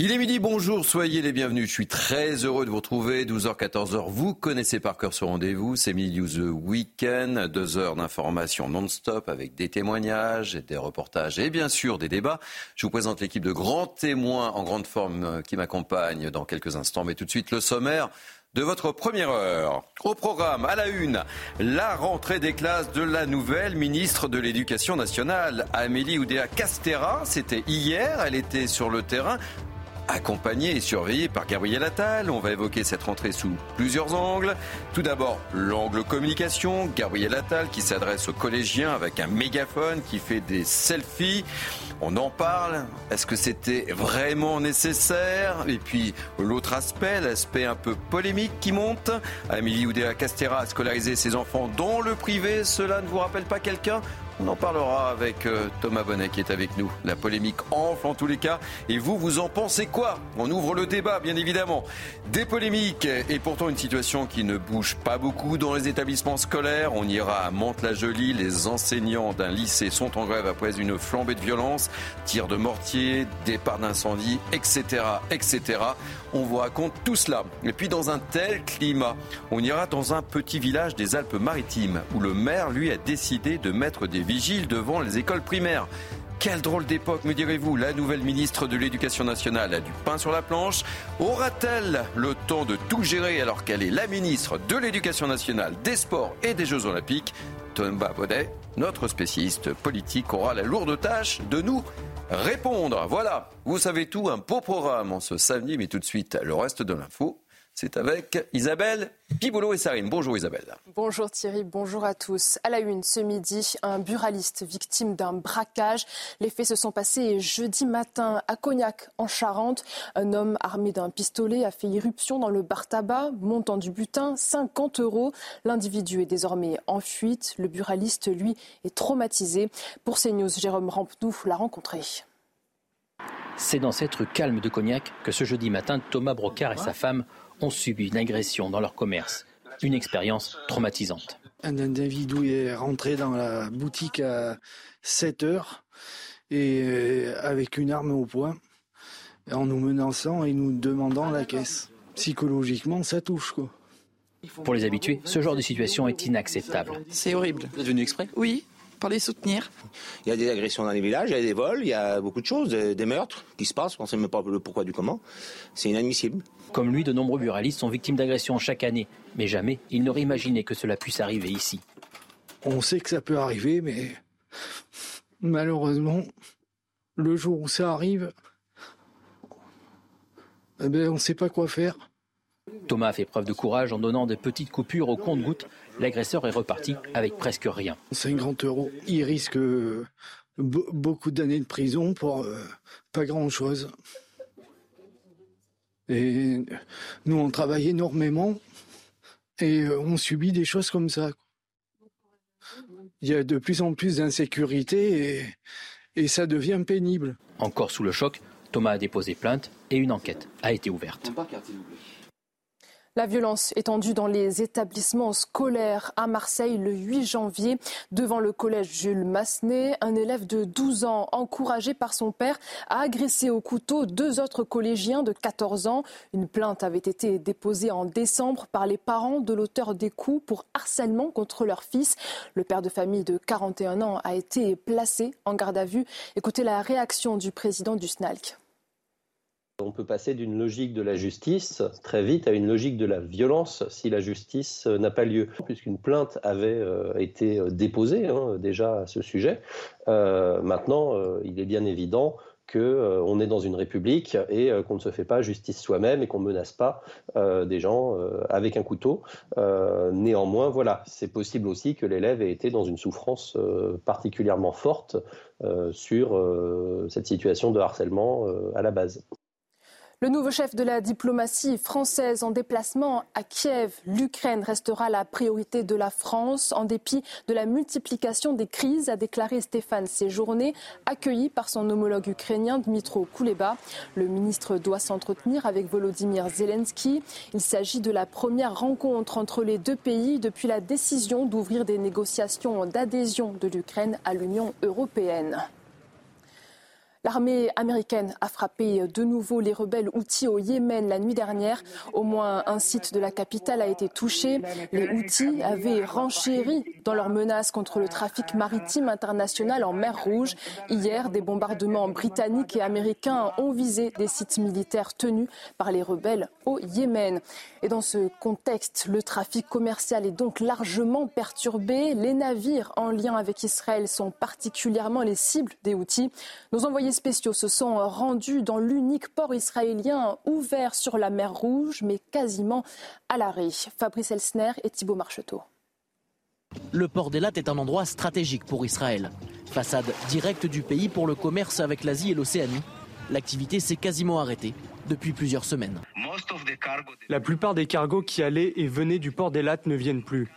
Il est midi, bonjour, soyez les bienvenus. Je suis très heureux de vous retrouver. 12h, 14h, vous connaissez par cœur ce rendez-vous. C'est Midi The Weekend. Deux heures d'information non-stop avec des témoignages, des reportages et bien sûr des débats. Je vous présente l'équipe de grands témoins en grande forme euh, qui m'accompagne dans quelques instants. Mais tout de suite, le sommaire de votre première heure. Au programme, à la une, la rentrée des classes de la nouvelle ministre de l'Éducation nationale, Amélie Oudéa Castera. C'était hier, elle était sur le terrain accompagnée et surveillée par Gabriel Attal. On va évoquer cette rentrée sous plusieurs angles. Tout d'abord, l'angle communication. Gabriel Attal qui s'adresse aux collégiens avec un mégaphone, qui fait des selfies. On en parle. Est-ce que c'était vraiment nécessaire? Et puis l'autre aspect, l'aspect un peu polémique qui monte. Amélie Oudéa Castera a scolarisé ses enfants dans le privé. Cela ne vous rappelle pas quelqu'un? On en parlera avec euh, Thomas Bonnet qui est avec nous. La polémique enfle en tous les cas. Et vous, vous en pensez quoi? On ouvre le débat, bien évidemment. Des polémiques et pourtant une situation qui ne bouge pas beaucoup dans les établissements scolaires. On ira à Mantes-la-Jolie. Les enseignants d'un lycée sont en grève après une flambée de violence, tirs de mortier, départ d'incendie, etc., etc. On vous raconte tout cela. Et puis dans un tel climat, on ira dans un petit village des Alpes-Maritimes où le maire, lui, a décidé de mettre des vigiles devant les écoles primaires. Quelle drôle d'époque, me direz-vous La nouvelle ministre de l'Éducation nationale a du pain sur la planche. Aura-t-elle le temps de tout gérer alors qu'elle est la ministre de l'Éducation nationale, des Sports et des Jeux Olympiques? Thomas Baudet, notre spécialiste politique, aura la lourde tâche de nous répondre. Voilà, vous savez tout, un beau programme en ce samedi, mais tout de suite, le reste de l'info. C'est avec Isabelle Piboulot et Sarine. Bonjour Isabelle. Bonjour Thierry, bonjour à tous. À la une ce midi, un buraliste victime d'un braquage. Les faits se sont passés jeudi matin à Cognac, en Charente. Un homme armé d'un pistolet a fait irruption dans le bar tabac, montant du butin 50 euros. L'individu est désormais en fuite. Le buraliste, lui, est traumatisé. Pour CNews, Jérôme Rampenou l'a rencontré. C'est dans cette rue calme de Cognac que ce jeudi matin, Thomas Brocard et sa femme ont subi une agression dans leur commerce. Une expérience traumatisante. Un individu est rentré dans la boutique à 7 heures et euh, avec une arme au poing en nous menaçant et nous demandant la caisse. Psychologiquement, ça touche quoi. Pour les habitués, ce genre de situation est inacceptable. C'est horrible. Vous êtes venu exprès? Oui, pour les soutenir. Il y a des agressions dans les villages, il y a des vols, il y a beaucoup de choses, des, des meurtres qui se passent, on ne sait même pas le pourquoi du comment. C'est inadmissible. Comme lui, de nombreux buralistes sont victimes d'agressions chaque année. Mais jamais ils n'auraient imaginé que cela puisse arriver ici. On sait que ça peut arriver, mais malheureusement, le jour où ça arrive, eh ben, on ne sait pas quoi faire. Thomas a fait preuve de courage en donnant des petites coupures au compte-gouttes. L'agresseur est reparti avec presque rien. 50 euros. Il risque euh, be- beaucoup d'années de prison pour euh, pas grand-chose. Et nous, on travaille énormément et euh, on subit des choses comme ça. Il y a de plus en plus d'insécurité et, et ça devient pénible. Encore sous le choc, Thomas a déposé plainte et une enquête a été ouverte. La violence étendue dans les établissements scolaires à Marseille le 8 janvier devant le collège Jules Massenet. Un élève de 12 ans, encouragé par son père, a agressé au couteau deux autres collégiens de 14 ans. Une plainte avait été déposée en décembre par les parents de l'auteur des coups pour harcèlement contre leur fils. Le père de famille de 41 ans a été placé en garde à vue. Écoutez la réaction du président du SNALC. On peut passer d'une logique de la justice très vite à une logique de la violence si la justice euh, n'a pas lieu. Puisqu'une plainte avait euh, été déposée hein, déjà à ce sujet, euh, maintenant euh, il est bien évident qu'on euh, est dans une république et qu'on ne se fait pas justice soi-même et qu'on ne menace pas des gens avec un couteau. néanmoins, voilà, c'est possible aussi que l'élève ait été dans une souffrance particulièrement forte sur cette situation de harcèlement à la base. Le nouveau chef de la diplomatie française en déplacement à Kiev, l'Ukraine restera la priorité de la France en dépit de la multiplication des crises, a déclaré Stéphane Séjourné, accueilli par son homologue ukrainien Dmitro Kuleba. Le ministre doit s'entretenir avec Volodymyr Zelensky. Il s'agit de la première rencontre entre les deux pays depuis la décision d'ouvrir des négociations d'adhésion de l'Ukraine à l'Union européenne. L'armée américaine a frappé de nouveau les rebelles Houthis au Yémen la nuit dernière. Au moins un site de la capitale a été touché. Les Houthis avaient renchéri dans leurs menaces contre le trafic maritime international en mer Rouge. Hier, des bombardements britanniques et américains ont visé des sites militaires tenus par les rebelles au Yémen. Et dans ce contexte, le trafic commercial est donc largement perturbé. Les navires en lien avec Israël sont particulièrement les cibles des Houthis. Nos envoyés spéciaux se sont rendus dans l'unique port israélien ouvert sur la mer Rouge, mais quasiment à l'arrêt. Fabrice Elsner et Thibault Marcheteau. Le port d'Elat est un endroit stratégique pour Israël. Façade directe du pays pour le commerce avec l'Asie et l'Océanie. L'activité s'est quasiment arrêtée depuis plusieurs semaines. La plupart des cargos qui allaient et venaient du port d'Elat ne viennent plus.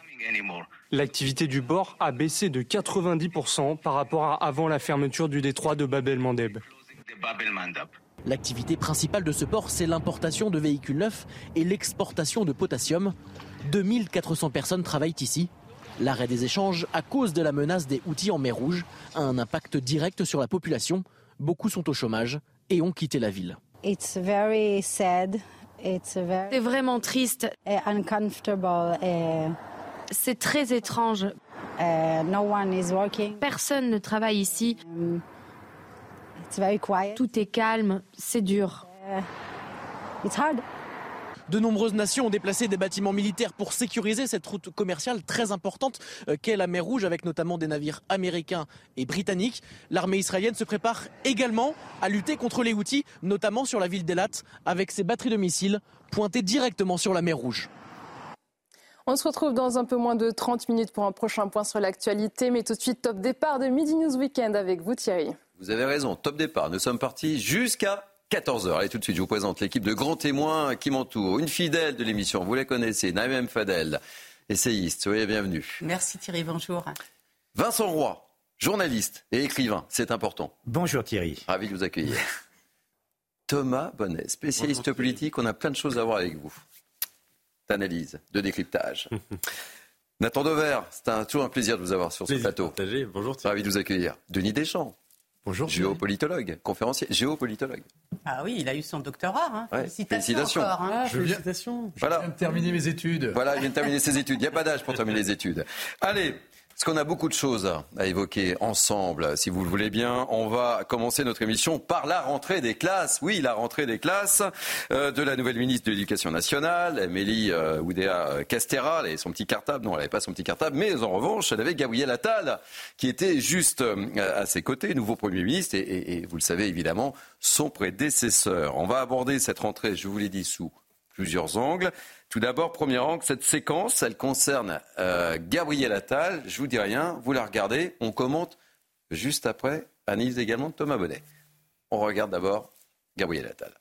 L'activité du bord a baissé de 90% par rapport à avant la fermeture du détroit de Babel Mandeb. L'activité principale de ce port, c'est l'importation de véhicules neufs et l'exportation de potassium. 2400 personnes travaillent ici. L'arrêt des échanges, à cause de la menace des outils en mer Rouge, a un impact direct sur la population. Beaucoup sont au chômage et ont quitté la ville. C'est vraiment triste c'est très étrange. Uh, Personne ne travaille ici. Um, Tout est calme, c'est dur. Uh, de nombreuses nations ont déplacé des bâtiments militaires pour sécuriser cette route commerciale très importante euh, qu'est la mer Rouge, avec notamment des navires américains et britanniques. L'armée israélienne se prépare également à lutter contre les Houthis, notamment sur la ville d'Elat, avec ses batteries de missiles pointées directement sur la mer Rouge. On se retrouve dans un peu moins de 30 minutes pour un prochain point sur l'actualité. Mais tout de suite, top départ de Midi News Weekend avec vous, Thierry. Vous avez raison, top départ. Nous sommes partis jusqu'à 14h. Allez, tout de suite, je vous présente l'équipe de grands témoins qui m'entourent. Une fidèle de l'émission, vous la connaissez, Naïm Fadel, essayiste. Soyez bienvenue. Merci Thierry, bonjour. Vincent Roy, journaliste et écrivain, c'est important. Bonjour Thierry. Ravi de vous accueillir. Thomas Bonnet, spécialiste politique, on a plein de choses à voir avec vous d'analyse, de décryptage. Nathan Dever, c'est toujours un plaisir de vous avoir sur ce plateau. Bonjour. Ravi de vous accueillir. Denis Deschamps. Bonjour. Géopolitologue, conférencier, géopolitologue. Ah oui, il a eu son doctorat. Hein. félicitations. Encore, hein. je, viens, félicitations. je viens de terminer mes études. Voilà, il vient de terminer ses études. Il n'y a pas d'âge pour terminer les études. Allez, parce qu'on a beaucoup de choses à évoquer ensemble, si vous le voulez bien. On va commencer notre émission par la rentrée des classes. Oui, la rentrée des classes euh, de la nouvelle ministre de l'Éducation nationale, Amélie euh, Oudéa Castera. Elle avait son petit cartable. Non, elle n'avait pas son petit cartable. Mais en revanche, elle avait Gabriel Attal, qui était juste euh, à ses côtés, nouveau Premier ministre. Et vous le savez évidemment, son prédécesseur. On va aborder cette rentrée, je vous l'ai dit, sous plusieurs angles. Tout d'abord, premier angle, cette séquence, elle concerne euh, Gabriel Attal. Je vous dis rien, vous la regardez, on commente juste après. Analyse également de Thomas Bonnet. On regarde d'abord Gabriel Attal.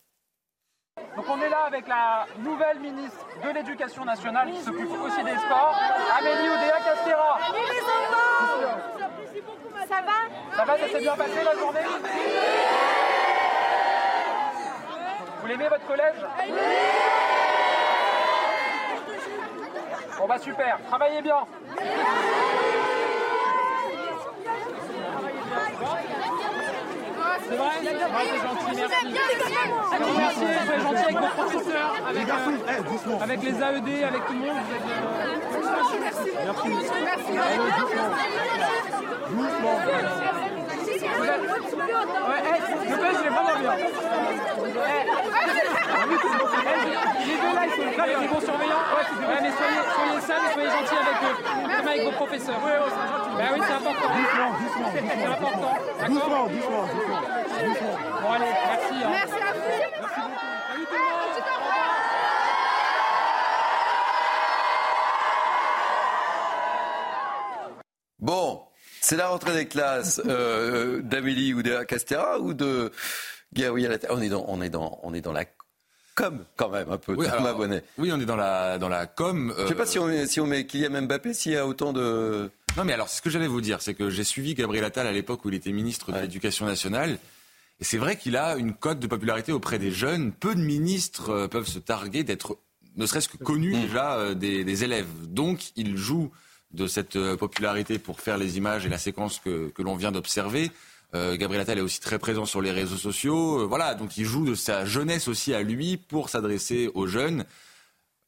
Donc on est là avec la nouvelle ministre de l'Éducation nationale qui s'occupe aussi des sports, Amélie Oudéa Castera. Ça va? Ça va, ça s'est bien passé la journée? Vous l'aimez votre collège Bon bah super, travaillez bien. C'est vrai C'est gentil, merci. Merci, soyez gentil avec vos professeurs, avec, euh, avec les AED, avec tout le monde. Merci. Merci. Merci. Les deux là, ils sont là, les bons surveillants. Soyez, soyez sages et soyez gentils avec eux. Même avec vos professeurs. Oui, c'est oui, c'est important. Doucement, doucement. C'est important. Doucement. Bon, allez, merci. Merci à vous. Bon, c'est la rentrée des classes euh, d'Amélie ou de Castera ou de Gabriel Attal on est dans, on est dans, on est dans la com quand même un peu. Oui, alors, oui, on est dans la, dans la com. Je sais pas euh, si on met, si on met Kylian Mbappé, s'il y a autant de. Non, mais alors, ce que j'allais vous dire, c'est que j'ai suivi Gabriel Attal à l'époque où il était ministre de l'Éducation nationale. Et c'est vrai qu'il a une cote de popularité auprès des jeunes. Peu de ministres euh, peuvent se targuer d'être, ne serait-ce que connus Mmh. déjà euh, des, des élèves. Donc, il joue de cette euh, popularité pour faire les images et la séquence que, que l'on vient d'observer. Euh, Gabriel Attal est aussi très présent sur les réseaux sociaux. Euh, voilà, donc il joue de sa jeunesse aussi à lui pour s'adresser aux jeunes.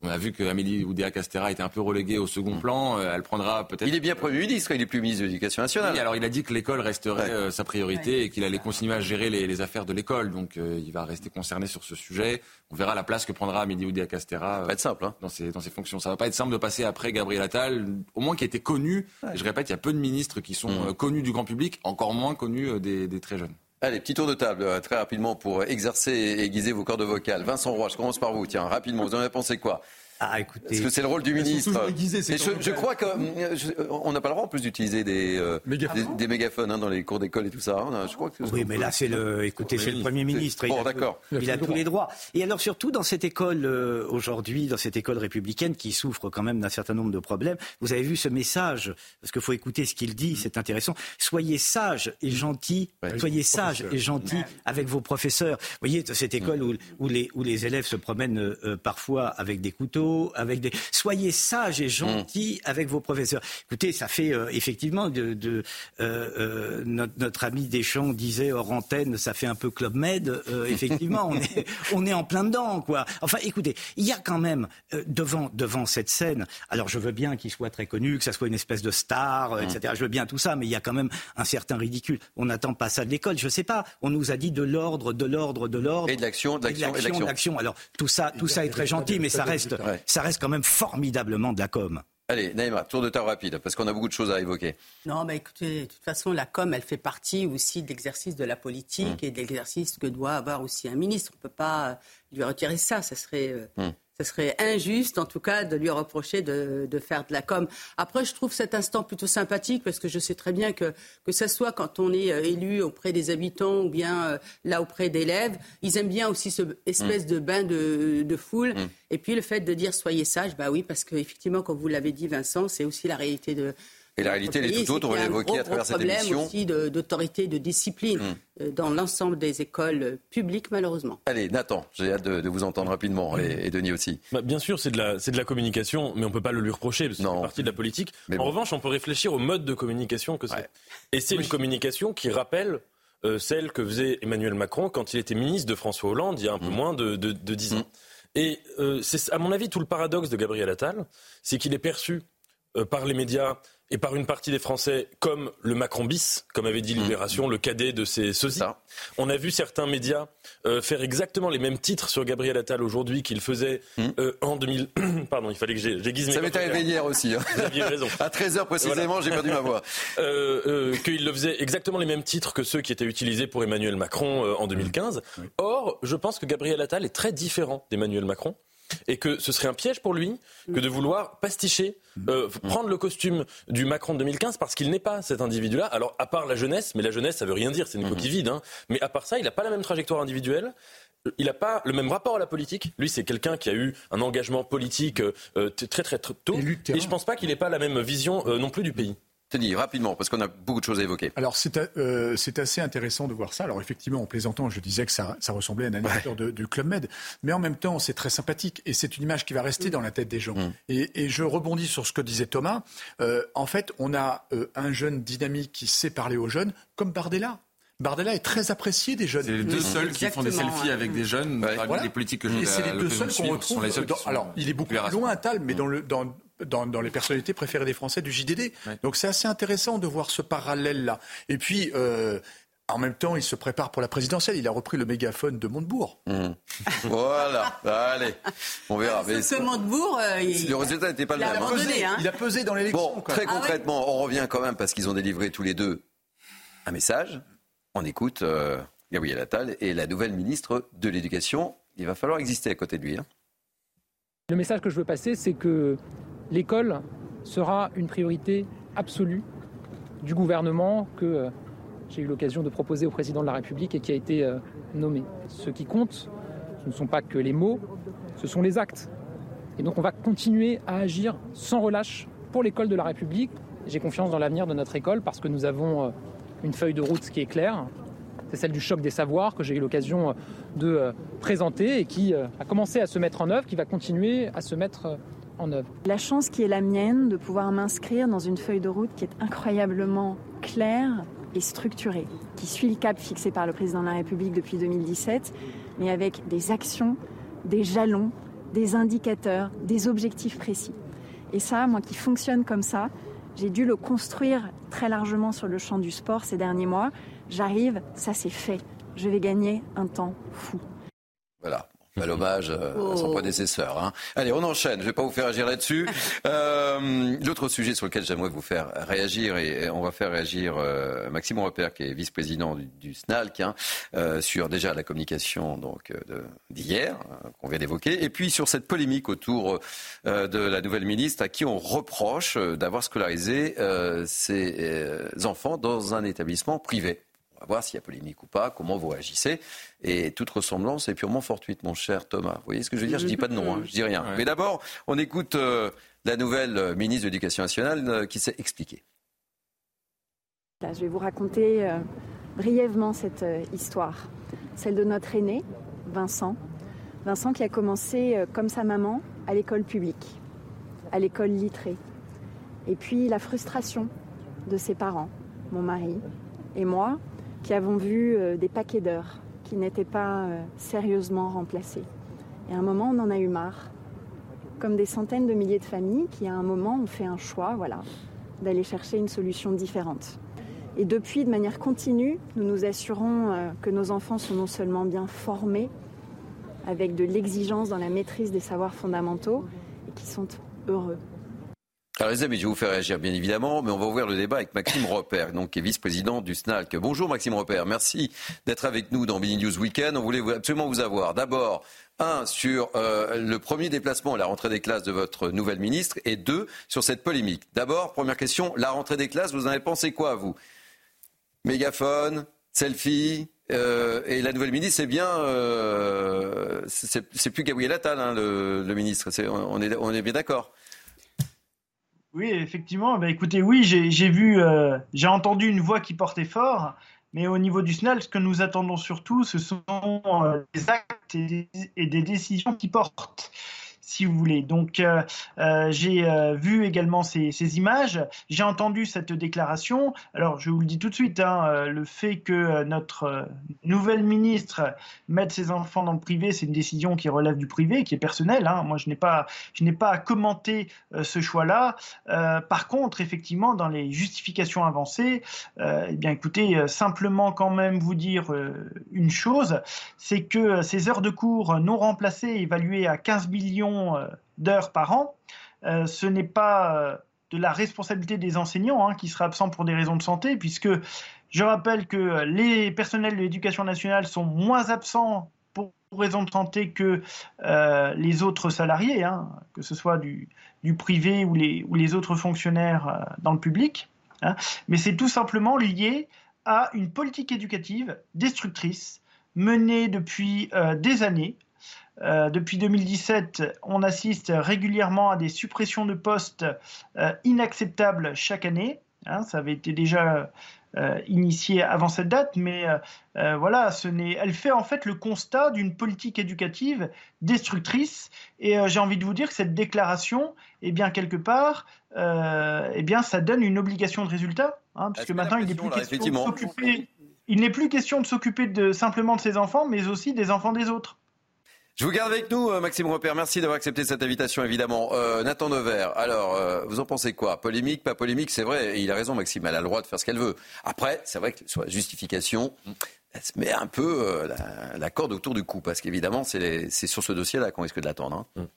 On a vu que Amélie Oudéa-Castera était un peu reléguée au second plan. Euh, elle prendra peut-être. Il est bien Premier ministre, il est plus ministre de l'Éducation nationale. Oui, alors il a dit que l'école resterait euh, sa priorité et qu'il allait continuer à gérer les, les affaires de l'école. Donc euh, il va rester concerné sur ce sujet. On verra la place que prendra Amélie Oudéa-Castera. Ça va être simple dans, ses, dans ses fonctions. Ça va pas être simple de passer après Gabriel Attal, au moins qui était connu. Je répète, il y a peu de ministres qui sont Mm. connus du grand public, encore moins connus des, des très jeunes. Allez, petit tour de table, euh, très rapidement, pour exercer et aiguiser vos cordes vocales. Vincent Roy, je commence par vous. Tiens, rapidement, vous en avez pensé quoi? Ah, écoutez. Parce que c'est le rôle du ministre. je, je crois qu'on n'a pas le droit en plus d'utiliser des, euh, des, des mégaphones hein, dans les cours d'école et tout ça. hein. Je crois que Oui, mais là, c'est le, écoutez, c'est le Premier ministre. Bon, il a, Il tous les droits. Et alors, surtout, dans cette école, euh, aujourd'hui, dans cette école républicaine qui souffre quand même d'un certain nombre de problèmes, vous avez vu ce message, parce qu'il faut écouter ce qu'il dit, c'est intéressant. Soyez sages et gentils, soyez sages et gentils avec vos professeurs. Vous voyez, cette école où, où les, où les élèves se promènent euh, parfois avec des couteaux, avec des... Soyez sages et gentils avec vos professeurs. Écoutez, ça fait euh, effectivement de... de euh, euh, notre, notre ami Deschamps disait hors antenne, ça fait un peu Club Med. Euh, effectivement, on est, on est en plein dedans, quoi. Enfin, écoutez, il y a quand même euh, devant, devant cette scène, alors je veux bien qu'il soit très connu, que ça soit une espèce de star, euh, etc. Je veux bien tout ça, mais il y a quand même un certain ridicule. On n'attend pas ça de l'école, je sais pas. On nous a dit de l'ordre, de l'ordre, de l'ordre. Et de l'action, de l'action. de l'action. Alors tout ça, tout ça est très gentil, mais ça reste, ça reste quand même formidablement de la com. Allez, Naïma, tour de table rapide, parce qu'on a beaucoup de choses à évoquer. Non, mais écoutez, de toute façon, la com, elle fait partie aussi de l'exercice de la politique Mmh. et de l'exercice que doit avoir aussi un ministre. On ne peut pas lui retirer ça. Ça serait, euh, Mmh. Ça serait injuste, en tout cas, de lui reprocher de, de faire de la com. Après, je trouve cet instant plutôt sympathique parce que je sais très bien que, que ça soit quand on est euh, élu auprès des habitants ou bien euh, là auprès d'élèves, ils aiment bien aussi ce espèce Mmh. de bain de, de foule. Et puis le fait de dire soyez sage, bah oui, parce qu'effectivement, comme vous l'avez dit, Vincent, c'est aussi la réalité de. Et la réalité, elle est tout autre, on l'a a un évoqué gros, à travers cette problème émission. aussi de- d'autorité, de, discipline euh, dans l'ensemble des écoles publiques, malheureusement. Allez, Nathan, j'ai hâte de, de vous entendre rapidement, et, et Denis aussi. Bah, bien sûr, c'est de, la, c'est de la communication, mais on peut pas le lui reprocher, parce que c'est partie de la politique. en revanche, on peut réfléchir au mode de communication que c'est. Et c'est une communication qui rappelle euh, celle que faisait Emmanuel Macron quand il était ministre de François Hollande, il y a un peu moins de, de, de 10 ans. Et euh, c'est, à mon avis, tout le paradoxe de Gabriel Attal, c'est qu'il est perçu euh, par les médias et par une partie des Français comme le Macron bis, comme avait dit Libération, le cadet de ses sosies. On a vu certains médias euh, faire exactement les mêmes titres sur Gabriel Attal aujourd'hui qu'ils faisaient euh, en 2000. Pardon, il fallait que j'ai- j'aiguise mes Ça m'est arrivé hier aussi. hein. Vous aviez raison. À 13h précisément, Voilà. j'ai perdu ma voix. Euh, euh, qu'il le faisait exactement les mêmes titres que ceux qui étaient utilisés pour Emmanuel Macron en 2015. Or, je pense que Gabriel Attal est très différent d'Emmanuel Macron. Et que ce serait un piège pour lui que de vouloir pasticher, euh, prendre le costume du Macron de 2015 parce qu'il n'est pas cet individu-là. Alors, à part la jeunesse, mais la jeunesse, ça veut rien dire, c'est une coquille vide. hein. Mais à part ça, il n'a pas la même trajectoire individuelle. Il n'a pas le même rapport à la politique. Lui, c'est quelqu'un qui a eu un engagement politique euh, très très très tôt. Et je pense pas qu'il n'ait pas la même vision euh, non plus du pays. Denis, rapidement, parce qu'on a beaucoup de choses à évoquer. Alors c'est euh, c'est assez intéressant de voir ça. Alors effectivement, en plaisantant, je disais que ça, ça ressemblait à un animateur de, de Club Med, mais en même temps, c'est très sympathique et c'est une image qui va rester dans la tête des gens. Mm. Et, et je rebondis sur ce que disait Thomas. Euh, en fait, on a euh, un jeune dynamique qui sait parler aux jeunes, comme Bardella. Bardella est très apprécié des jeunes. C'est les deux seuls qui font des selfies avec des jeunes, parmi Voilà. les politiques que Et c'est les deux seuls qu'on retrouve. dans- alors, il est beaucoup à plus loin, Attal, mais dans, le, dans, dans, dans les personnalités préférées des Français du JDD. Donc c'est assez intéressant de voir ce parallèle-là. Et puis. euh, En même temps, il se prépare pour la présidentielle. Il a repris le mégaphone de Montebourg. Mmh. voilà, allez, on verra. Mais ce Montebourg, euh, il... le résultat n'était pas le même. Pesé, hein. Il a pesé dans l'élection. Bon, très Ah concrètement, on revient quand même parce qu'ils ont délivré tous les deux un message. On écoute euh, Gabriel Attal et la nouvelle ministre de l'Éducation. Il va falloir exister à côté de lui. Hein. Le message que je veux passer, c'est que l'école sera une priorité absolue du gouvernement que euh, j'ai eu l'occasion de proposer au président de la République et qui a été euh, nommé. Ce qui compte, ce ne sont pas que les mots, ce sont les actes. Et donc on va continuer à agir sans relâche pour l'école de la République. J'ai confiance dans l'avenir de notre école parce que nous avons euh, une feuille de route qui est claire. C'est celle du choc des savoirs que j'ai eu l'occasion de présenter et qui a commencé à se mettre en œuvre, qui va continuer à se mettre en œuvre. La chance qui est la mienne de pouvoir m'inscrire dans une feuille de route qui est incroyablement claire et structurée, qui suit le cap fixé par le président de la République depuis 2017, mais avec des actions, des jalons, des indicateurs, des objectifs précis. Et ça, moi qui fonctionne comme ça, j'ai dû le construire très largement sur le champ du sport ces derniers mois. J'arrive, ça c'est fait. Je vais gagner un temps fou. Voilà. Bel hommage euh, à son prédécesseur. Hein. Allez, on enchaîne. Je ne vais pas vous faire réagir là-dessus. Euh, L'autre sujet sur lequel j'aimerais vous faire réagir, et on va faire réagir euh, Maxime Repère, qui est vice-président du, du, SNALC, hein, euh, sur déjà la communication donc d'hier, qu'on vient d'évoquer, et puis sur cette polémique autour de la nouvelle ministre à qui on reproche d'avoir scolarisé ses enfants dans un établissement privé. Va voir s'il y a polémique ou pas, comment vous réagissez. Et toute ressemblance est purement fortuite, mon cher Thomas. Vous voyez ce que je veux dire? Je ne dis pas de nom, hein, je dis rien. Ouais. Mais d'abord, on écoute euh, la nouvelle ministre de l'Éducation nationale euh, qui s'est expliquée. Là, je vais vous raconter euh, brièvement cette histoire. Celle de notre aîné, Vincent. Vincent qui a commencé, comme sa maman, à l'école publique, à l'école littrée. Et puis la frustration de ses parents, mon mari et moi, qui avons vu euh, des paquets d'heures qui n'étaient pas euh, sérieusement remplacés. Et à un moment, on en a eu marre. Comme des centaines de milliers de familles qui, à un moment, ont fait un choix, voilà, d'aller chercher une solution différente. Et depuis, de manière continue, nous nous assurons euh, que nos enfants sont non seulement bien formés, avec de l'exigence dans la maîtrise des savoirs fondamentaux, et qui sont heureux. Alors les amis, je vais vous faire réagir bien évidemment, mais on va ouvrir le débat avec Maxime Repère, qui est vice-président du SNALC. Bonjour Maxime Repère, merci d'être avec nous dans Mini News Weekend. On voulait absolument vous avoir. D'abord, un, sur euh, le premier déplacement, la rentrée des classes de votre nouvelle ministre, et deux, sur cette polémique. D'abord, première question, la rentrée des classes, vous en avez pensé quoi, vous? Mégaphone, selfie euh, et la nouvelle ministre, c'est bien, euh, c'est plus Gabriel Attal, hein, le, ministre. On est bien d'accord. Oui, effectivement. Bah, écoutez, oui, j'ai vu, euh, j'ai entendu une voix qui portait fort, mais au niveau du SNAL, ce que nous attendons surtout, ce sont euh, des actes et des, et des, décisions qui portent. Si vous voulez. Donc, euh, euh j'ai euh, vu également ces, images. J'ai entendu cette déclaration. Alors, je vous le dis tout de suite, hein, le fait que notre nouvelle ministre mette ses enfants dans le privé, c'est une décision qui relève du privé, qui est personnelle. Hein. Moi, je n'ai pas, je n'ai pas à commenter ce choix-là. Par contre, effectivement, dans les justifications avancées, eh bien, écoutez, simplement quand même vous dire une chose, c'est que ces heures de cours non remplacées, évaluées à 15 millions d'heures par an, ce n'est pas de la responsabilité des enseignants hein, qui seraient absents pour des raisons de santé, puisque je rappelle que les personnels de l'éducation nationale sont moins absents pour raison de santé que euh, les autres salariés, hein, que ce soit du, privé ou les, autres fonctionnaires euh, dans le public. Hein, mais c'est tout simplement lié à une politique éducative destructrice menée depuis euh, des années. Depuis 2017, on assiste régulièrement à des suppressions de postes inacceptables chaque année. Hein, ça avait été déjà euh, initiée avant cette date, mais euh, euh, voilà, ce n'est, elle fait en fait le constat d'une politique éducative destructrice. Et j'ai envie de vous dire que cette déclaration, eh bien quelque part, eh bien ça donne une obligation de résultat, hein, puisque maintenant il n'est plus question de s'occuper. Il n'est plus question de s'occuper de, simplement de ses enfants, mais aussi des enfants des autres. Je vous garde avec nous, euh, Maxime Repère. Merci d'avoir accepté cette invitation, évidemment. Euh, Nathan Devers, alors, euh, vous en pensez quoi? Polémique, pas polémique C'est vrai, il a raison, Maxime, elle a le droit de faire ce qu'elle veut. Après, c'est vrai que sur la justification, elle se met un peu la, corde autour du cou, parce qu'évidemment, c'est sur ce dossier-là qu'on risque de l'attendre. Hein.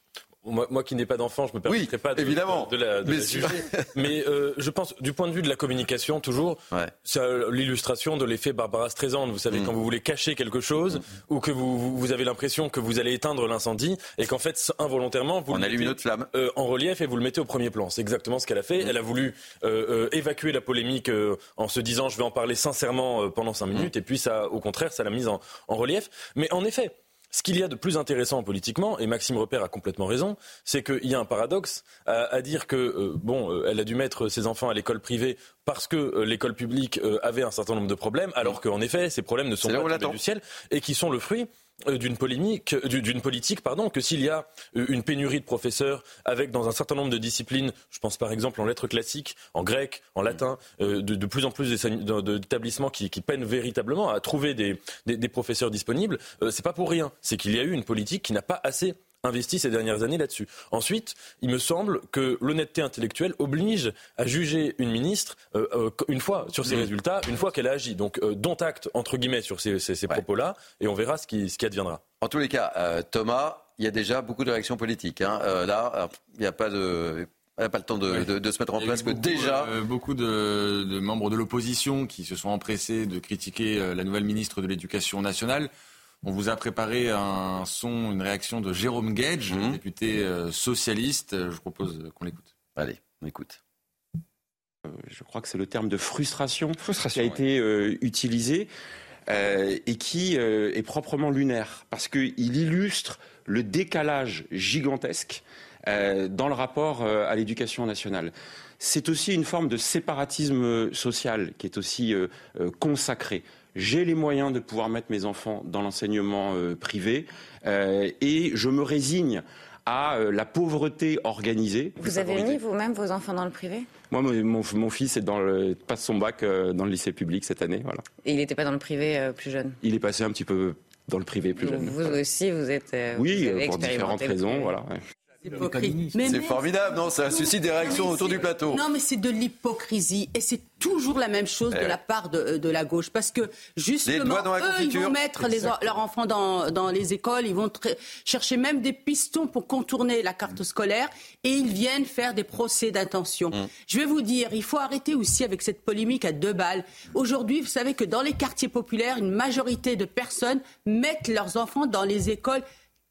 Mm. Moi, qui n'ai pas d'enfant, je me permettrai pas de, évidemment. de, la, juger. Mais euh, je pense, du point de vue de la communication, toujours, c'est l'illustration de l'effet Barbara Streisand. Vous savez, mm. quand vous voulez cacher quelque chose, mm. ou que vous, vous, avez l'impression que vous allez éteindre l'incendie, et qu'en fait, involontairement, vous On allume une autre flamme. Euh, en relief et vous le mettez au premier plan. C'est exactement ce qu'elle a fait. Mm. Elle a voulu euh, évacuer la polémique en se disant, je vais en parler sincèrement pendant cinq minutes, et puis ça, au contraire, ça l'a mise en, en relief. Mais en effet, ce qu'il y a de plus intéressant politiquement, et Maxime Repère a complètement raison, c'est qu'il y a un paradoxe à, dire que euh, bon, euh, elle a dû mettre ses enfants à l'école privée parce que euh, l'école publique avait un certain nombre de problèmes, alors qu'en effet, ces problèmes ne sont pas tombés du ciel et qui sont le fruit d'une polémique, euh, d'une politique, pardon, que s'il y a euh, une pénurie de professeurs avec dans un certain nombre de disciplines, je pense par exemple en lettres classiques, en grec, en latin, de, plus en plus d'établissements qui, qui, peinent véritablement à trouver des, des, des professeurs disponibles, c'est pas pour rien. C'est qu'il y a eu une politique qui n'a pas assez investi ces dernières années là-dessus. Ensuite, il me semble que l'honnêteté intellectuelle oblige à juger une ministre euh, euh, une fois sur ses mmh. résultats, une fois qu'elle a agi. Donc, euh, dont acte, entre guillemets, sur ces, propos-là, et on verra ce qui, ce qui adviendra. En tous les cas, Thomas, il y a déjà beaucoup de réactions politiques. Hein. là, il n'y a pas de... pas le temps de, se mettre en place que déjà. beaucoup de, membres de l'opposition qui se sont empressés de critiquer la nouvelle ministre de l'Éducation nationale. On vous a préparé un son, une réaction de Jérôme Gage, mhm. député euh, socialiste. Je propose qu'on l'écoute. Allez, on écoute. Euh, je crois que c'est le terme de frustration, qui a été euh, utilisé et qui est proprement lunaire parce qu'il illustre le décalage gigantesque dans le rapport à l'éducation nationale. C'est aussi une forme de séparatisme social qui est aussi consacré j'ai les moyens de pouvoir mettre mes enfants dans l'enseignement euh, privé euh, et je me résigne à euh, la pauvreté organisée. Vous avez mis vous-même vos enfants dans le privé? Moi, mon, fils est dans le, passe son bac dans le lycée public cette année. Voilà. Et il n'était pas dans le privé plus jeune? Il est passé un petit peu dans le privé plus jeune. Vous aussi, vous êtes. oui, pour différentes raisons. Voilà. C'est formidable, non Ça suscite des réactions autour du plateau. Non, mais c'est de l'hypocrisie. Et c'est toujours la même chose de eh la part de, de, la gauche. Parce que, justement, eux, ils vont mettre les, leurs enfants dans, dans, les écoles, ils vont chercher même des pistons pour contourner la carte scolaire et ils viennent faire des procès d'intention. Mm. Je vais vous dire, il faut arrêter aussi avec cette polémique à deux balles. Aujourd'hui, vous savez que dans les quartiers populaires, une majorité de personnes mettent leurs enfants dans les écoles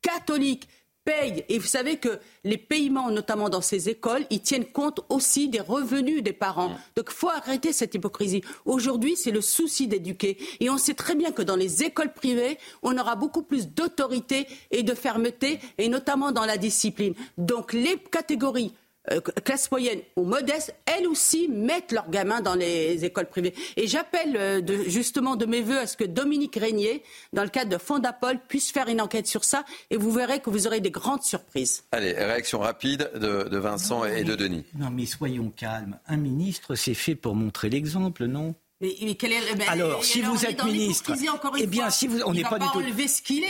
catholiques payent. Et vous savez que les paiements, notamment dans ces écoles, ils tiennent compte aussi des revenus des parents. Donc il faut arrêter cette hypocrisie. Aujourd'hui, c'est le souci d'éduquer. Et on sait très bien que dans les écoles privées, on aura beaucoup plus d'autorité et de fermeté, et notamment dans la discipline. Donc les catégories euh, classe moyenne ou modeste, elles aussi mettent leurs gamins dans les écoles privées. Et j'appelle euh, justement de mes voeux à ce que Dominique Régnier, dans le cadre de Fondapol, puisse faire une enquête sur ça et vous verrez que vous aurez des grandes surprises. Allez, réaction rapide de, Vincent et de Denis. Non mais soyons calmes. Un ministre, c'est fait pour montrer l'exemple, non? Alors, si vous êtes ministre, eh bien, si vous, on n'est pas, du tout,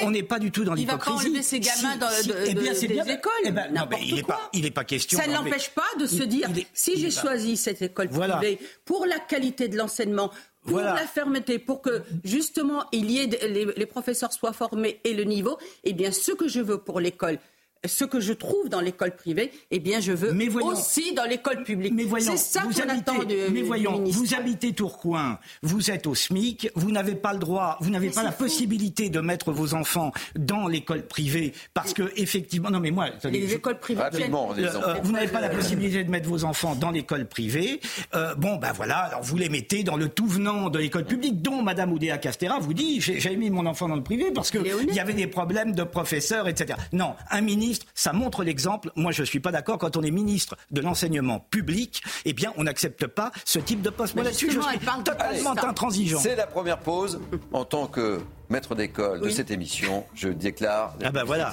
on n'est pas du tout dans l'hypocrisie. Il va pas enlever ses gamins dans, eh bien, des bien, écoles. Eh ben, non, il n'est pas, il est pas question. Ça ne l'empêche pas de se dire, si j'ai choisi cette école privée pour la qualité de l'enseignement, pour la fermeté, pour que justement il y ait les, les, professeurs soient formés et le niveau, eh bien ce que je veux pour l'école ce que je trouve dans l'école privée, eh bien, je veux aussi dans l'école publique. Mais voyons, c'est ça qu'on attend de, Mais voyons, vous habitez Tourcoing, vous êtes au SMIC, vous n'avez pas le droit, vous n'avez pas la possibilité de mettre vos enfants dans l'école privée parce que effectivement, non mais moi, les écoles privées, euh, vous n'avez pas la possibilité de mettre vos enfants dans l'école privée. Euh, bon, ben voilà, alors vous les mettez dans le tout venant de l'école publique, dont Madame Oudéa Castera vous dit, j'ai mis mon enfant dans le privé parce que il y avait des problèmes de professeurs, etc. Non, un ministre ça montre l'exemple. Moi, je ne suis pas d'accord. Quand on est ministre de l'enseignement public, eh bien, on n'accepte pas ce type de poste. Moi, là-dessus, je suis totalement intransigeant. C'est la première pause. En tant que maître d'école de cette émission, je déclare ah bah voilà.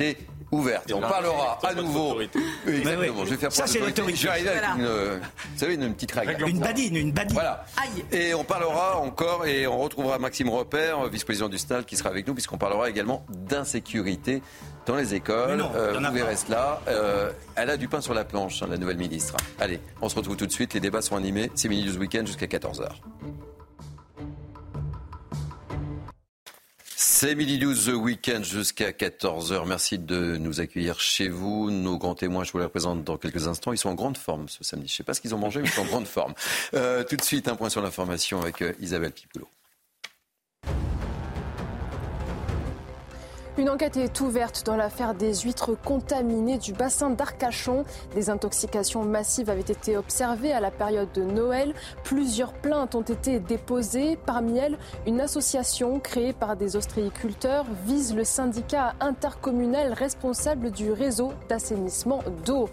Ouverte. on parlera à nouveau. Exactement. Je vais faire Ça, c'est l'autorité. Arriver avec une, euh, vous savez, une petite règle. Une badine, une badine. Voilà. Et on parlera encore et on retrouvera Maxime Repère, vice-président du SNAL, qui sera avec nous, puisqu'on parlera également d'insécurité dans les écoles. non, Euh, il y en a vous verrez cela. Euh, elle a du pain sur la planche, hein, la nouvelle ministre. Allez, on se retrouve tout de suite. Les débats sont animés. C'est Mini News Weekend jusqu'à 14h. C'est Midi News The Weekend jusqu'à 14h. Merci de nous accueillir chez vous. Nos grands témoins, je vous les représente dans quelques instants. Ils sont en grande forme ce samedi. Je ne sais pas ce qu'ils ont mangé, mais ils sont en grande forme. Euh, tout de suite, un point sur l'information avec euh, Isabelle Pipoulot. Une enquête est ouverte dans l'affaire des huîtres contaminées du bassin d'Arcachon. Des intoxications massives avaient été observées à la période de Noël. Plusieurs plaintes ont été déposées. Parmi elles, une association créée par des ostréiculteurs vise le syndicat intercommunal responsable du réseau d'assainissement d'eau.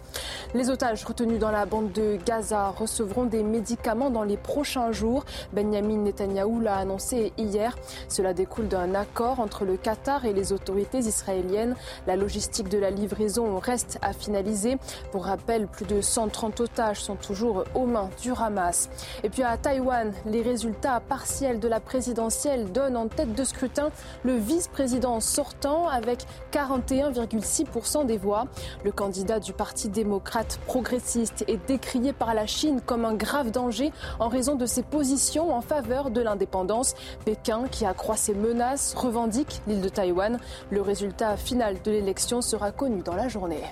Les otages retenus dans la bande de Gaza recevront des médicaments dans les prochains jours. Benjamin Netanyahou l'a annoncé hier. Cela découle d'un accord entre le Qatar et les autorités israéliennes. La logistique de la livraison reste à finaliser. Pour rappel, plus de 130 otages sont toujours aux mains du Hamas. Et puis à Taïwan, les résultats partiels de la présidentielle donnent en tête de scrutin le vice-président sortant avec 41,6% des voix. Le candidat du Parti démocrate progressiste est décrié par la Chine comme un grave danger en raison de ses positions en faveur de l'indépendance. Pékin, qui accroît ses menaces, revendique l'île de Taïwan. Le résultat final de l'élection sera connu dans la journée.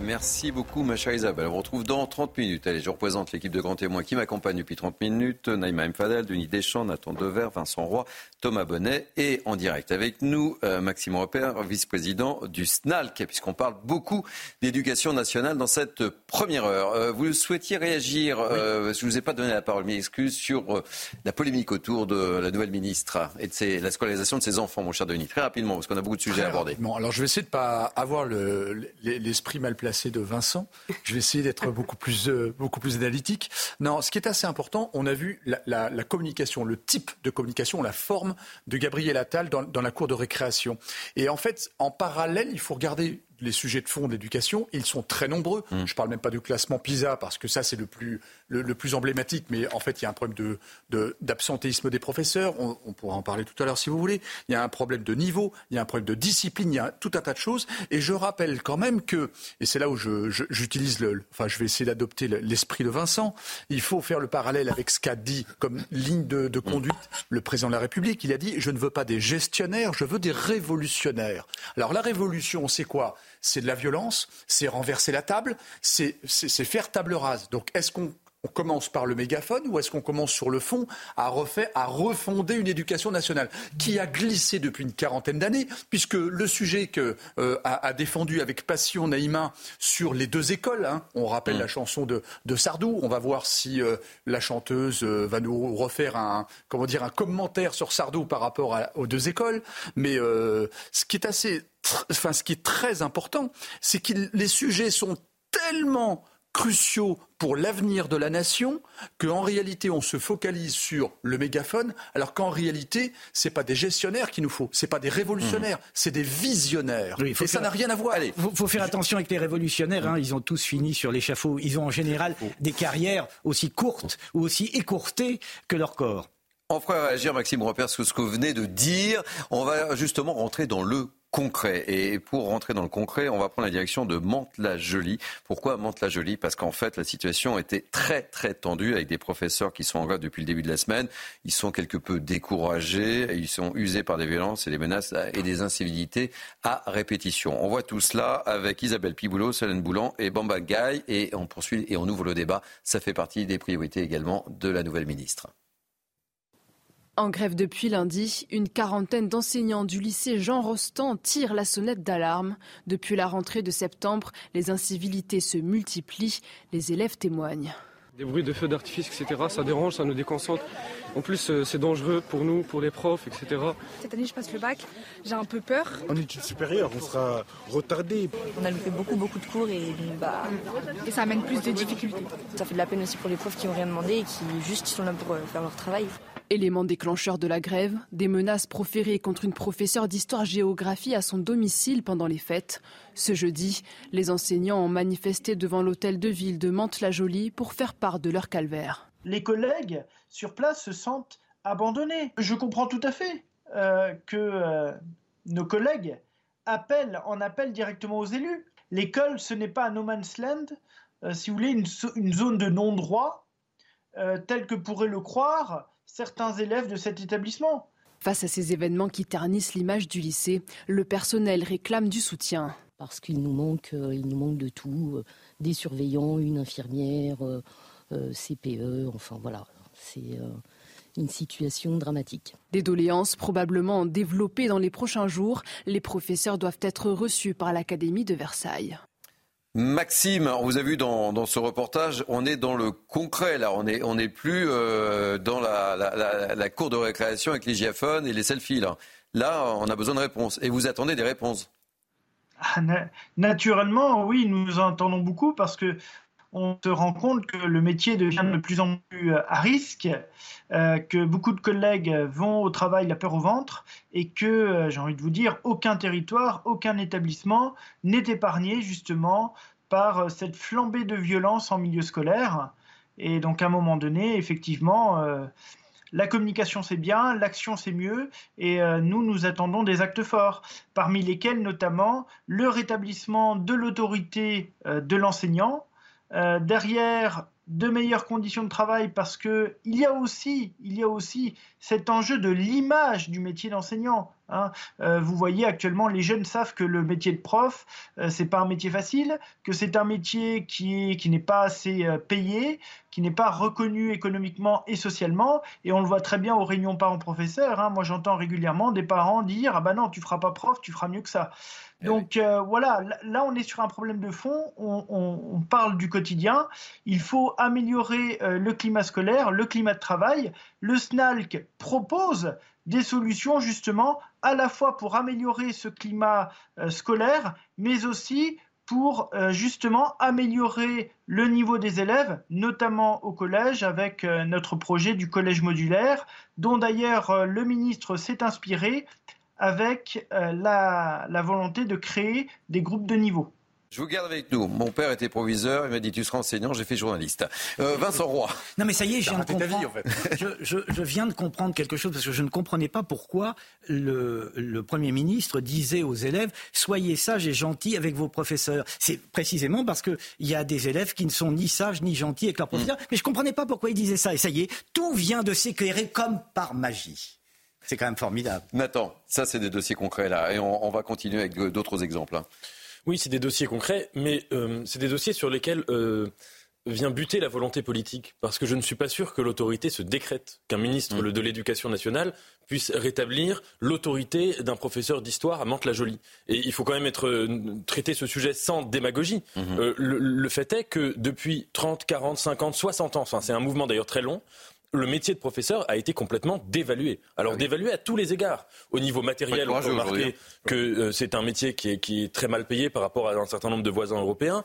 Merci beaucoup, ma chère Isabelle. On vous retrouve dans 30 minutes. Allez, je représente l'équipe de grands témoins qui m'accompagne depuis 30 minutes. Naïma Mfadel, Denis Deschamps, Nathan Dever, Vincent Roy, Thomas Bonnet et en direct avec nous, euh, Maxime Repère, vice-président du SNALC, puisqu'on parle beaucoup d'éducation nationale dans cette première heure. Euh, vous souhaitiez réagir, euh, je ne vous ai pas donné la parole, mais excuse, sur la polémique autour de la nouvelle ministre et de ses- la scolarisation de ses enfants, mon cher Denis. Très rapidement, parce qu'on a beaucoup de sujets à aborder. Alors je vais essayer de pas avoir le- l'esprit mal placé de Vincent. Je vais essayer d'être beaucoup plus, euh, beaucoup plus analytique. Non, ce qui est assez important, on a vu la, la- la communication, le type de communication, la forme de Gabriel Attal dans, dans la cour de récréation. Et en fait, en parallèle, il faut regarder les sujets de fond de l'éducation, ils sont très nombreux. Je ne parle même pas du classement PISA, parce que ça, c'est le plus, le, le plus emblématique, mais en fait, il y a un problème de- de- d'absentéisme des professeurs. On, on pourra en parler tout à l'heure si vous voulez. Il y a un problème de niveau, il y a un problème de discipline, il y a tout un tas de choses. Et je rappelle quand même que, et c'est là où je- je- j'utilise le, enfin, je vais essayer d'adopter le- l'esprit de Vincent, il faut faire le parallèle avec ce qu'a dit comme ligne de, de conduite le président de la République. Il a dit, je ne veux pas des gestionnaires, je veux des révolutionnaires. Alors la révolution, c'est quoi? C'est de la violence, c'est renverser la table, c'est faire table rase. Donc est-ce qu'on on commence par le mégaphone ou est-ce qu'on commence sur le fond à, refaire, à refonder une éducation nationale qui a glissé depuis une quarantaine d'années, puisque le sujet que euh, a, a défendu avec passion Naïma sur les deux écoles, hein, on rappelle la chanson de, de Sardou, on va voir si euh, la chanteuse euh, va nous refaire un, comment dire, un commentaire sur Sardou par rapport à- aux deux écoles, mais ce qui est assez, enfin ce qui est très important, c'est que les sujets sont tellement cruciaux pour l'avenir de la nation qu'en réalité on se focalise sur le mégaphone alors qu'en réalité c'est pas des gestionnaires qu'il nous faut c'est pas des révolutionnaires c'est des visionnaires Oui, il faut et ça faire- n'a rien à voir Il faut, faut faire attention avec les révolutionnaires. hein. Ils ont tous fini sur l'échafaud. Ils ont en général des carrières aussi courtes ou aussi écourtées que leur corps. On fera réagir Maxime Repère sur ce que vous venez de dire. On va justement rentrer dans le concret. Et pour rentrer dans le concret, on va prendre la direction de Mantes-la-Jolie. Pourquoi Mantes-la-Jolie? Parce qu'en fait, la situation était très très tendue avec des professeurs qui sont en grève depuis le début de la semaine. Ils sont quelque peu découragés, ils sont usés par des violences et des menaces et des incivilités à répétition. On voit tout cela avec Isabelle Piboulot, Solène Boulan et Bamba Gaï. Et on poursuit et on ouvre le débat. Ça fait partie des priorités également de la nouvelle ministre. En grève depuis lundi, une quarantaine d'enseignants du lycée Jean Rostand tirent la sonnette d'alarme. Depuis la rentrée de septembre, les incivilités se multiplient. Les élèves témoignent. Des bruits de feux d'artifice, etc. Ça dérange, ça nous déconcentre. En plus, euh, c'est dangereux pour nous, pour les profs, etc. Cette année, je passe le bac. J'ai un peu peur. En études supérieures, on sera retardé. On a loupé beaucoup, beaucoup de cours et bah. Et ça amène plus de difficultés. Ça fait de la peine aussi pour les profs qui n'ont rien demandé et qui juste sont là pour euh, faire leur travail. Élément déclencheur de la grève, des menaces proférées contre une professeure d'histoire-géographie à son domicile pendant les fêtes. Ce jeudi, les enseignants ont manifesté devant l'hôtel de ville de Mantes-la-Jolie pour faire part de leur calvaire. Les collègues sur place se sentent abandonnés. Je comprends tout à fait euh, que euh, nos collègues appellent, en appellent directement aux élus. L'école, ce n'est pas un no man's land, euh, si vous voulez, une, une zone de non-droit, telle que pourraient le croire certains élèves de cet établissement. Face à ces événements qui ternissent l'image du lycée, le personnel réclame du soutien. Parce qu'il nous manque, il nous manque de tout, des surveillants, une infirmière, CPE, enfin voilà, c'est une situation dramatique. Des doléances probablement développées dans les prochains jours. Les professeurs doivent être reçus par l'Académie de Versailles. Maxime, on vous a vu dans, ce reportage, on est dans le concret là, on n'est on plus euh, dans la, cour de récréation avec les giaphones et les selfies là. Là, on a besoin de réponses et vous attendez des réponses. Ah, naturellement, oui, nous en attendons beaucoup parce que on se rend compte que le métier devient de plus en plus euh, à risque, euh, que beaucoup de collègues vont au travail la peur au ventre et que, euh, j'ai envie de vous dire, aucun territoire, aucun établissement n'est épargné justement par cette flambée de violence en milieu scolaire. Et donc à un moment donné, effectivement, la communication c'est bien, l'action c'est mieux, et nous, nous attendons des actes forts, parmi lesquels notamment le rétablissement de l'autorité de l'enseignant, euh, derrière de meilleures conditions de travail parce que il y a aussi, il y a aussi cet enjeu de l'image du métier d'enseignant. Hein. Euh, vous voyez actuellement, les jeunes savent que le métier de prof, euh, c'est pas un métier facile, que c'est un métier qui qui n'est pas assez payé, qui n'est pas reconnu économiquement et socialement. Et on le voit très bien aux réunions parents-professeurs. Hein. Moi, j'entends régulièrement des parents dire ah ben non, tu feras pas prof, tu feras mieux que ça. Eh Donc euh, voilà, là on est sur un problème de fond, on, parle du quotidien, il faut améliorer euh, le climat scolaire, le climat de travail. Le SNALC propose des solutions justement à la fois pour améliorer ce climat euh, scolaire, mais aussi pour justement améliorer le niveau des élèves, notamment au collège, avec notre projet du collège modulaire, dont d'ailleurs le ministre s'est inspiré avec euh, la volonté de créer des groupes de niveau. Je vous garde avec nous. Mon père était proviseur. Il m'a dit Tu seras enseignant. J'ai fait journaliste. Euh, Vincent Roy. Non, mais ça y est, je viens, de comprendre, je, viens de comprendre quelque chose parce que je ne comprenais pas pourquoi le, le Premier ministre disait aux élèves Soyez sages et gentils avec vos professeurs. C'est précisément parce qu'il y a des élèves qui ne sont ni sages ni gentils avec leurs professeurs. Mm. Mais je ne comprenais pas pourquoi il disait ça. Et ça y est, tout vient de s'éclairer comme par magie. C'est quand même formidable. Nathan, ça c'est des dossiers concrets là, et on, va continuer avec d'autres exemples. Hein. Oui, c'est des dossiers concrets, mais euh, c'est des dossiers sur lesquels euh, vient buter la volonté politique. Parce que je ne suis pas sûr que l'autorité se décrète, qu'un ministre mm. de l'Éducation nationale puisse rétablir l'autorité d'un professeur d'histoire à Mantes-la-Jolie. Et il faut quand même être, euh, traiter ce sujet sans démagogie. Mm-hmm. le, le, fait est que depuis 30, 40, 50, 60 ans, enfin c'est un mouvement d'ailleurs très long, le métier de professeur a été complètement dévalué. Alors ah dévalué à tous les égards. Au niveau matériel, on peut remarquer que euh, c'est un métier qui est, qui est, très mal payé par rapport à un certain nombre de voisins européens.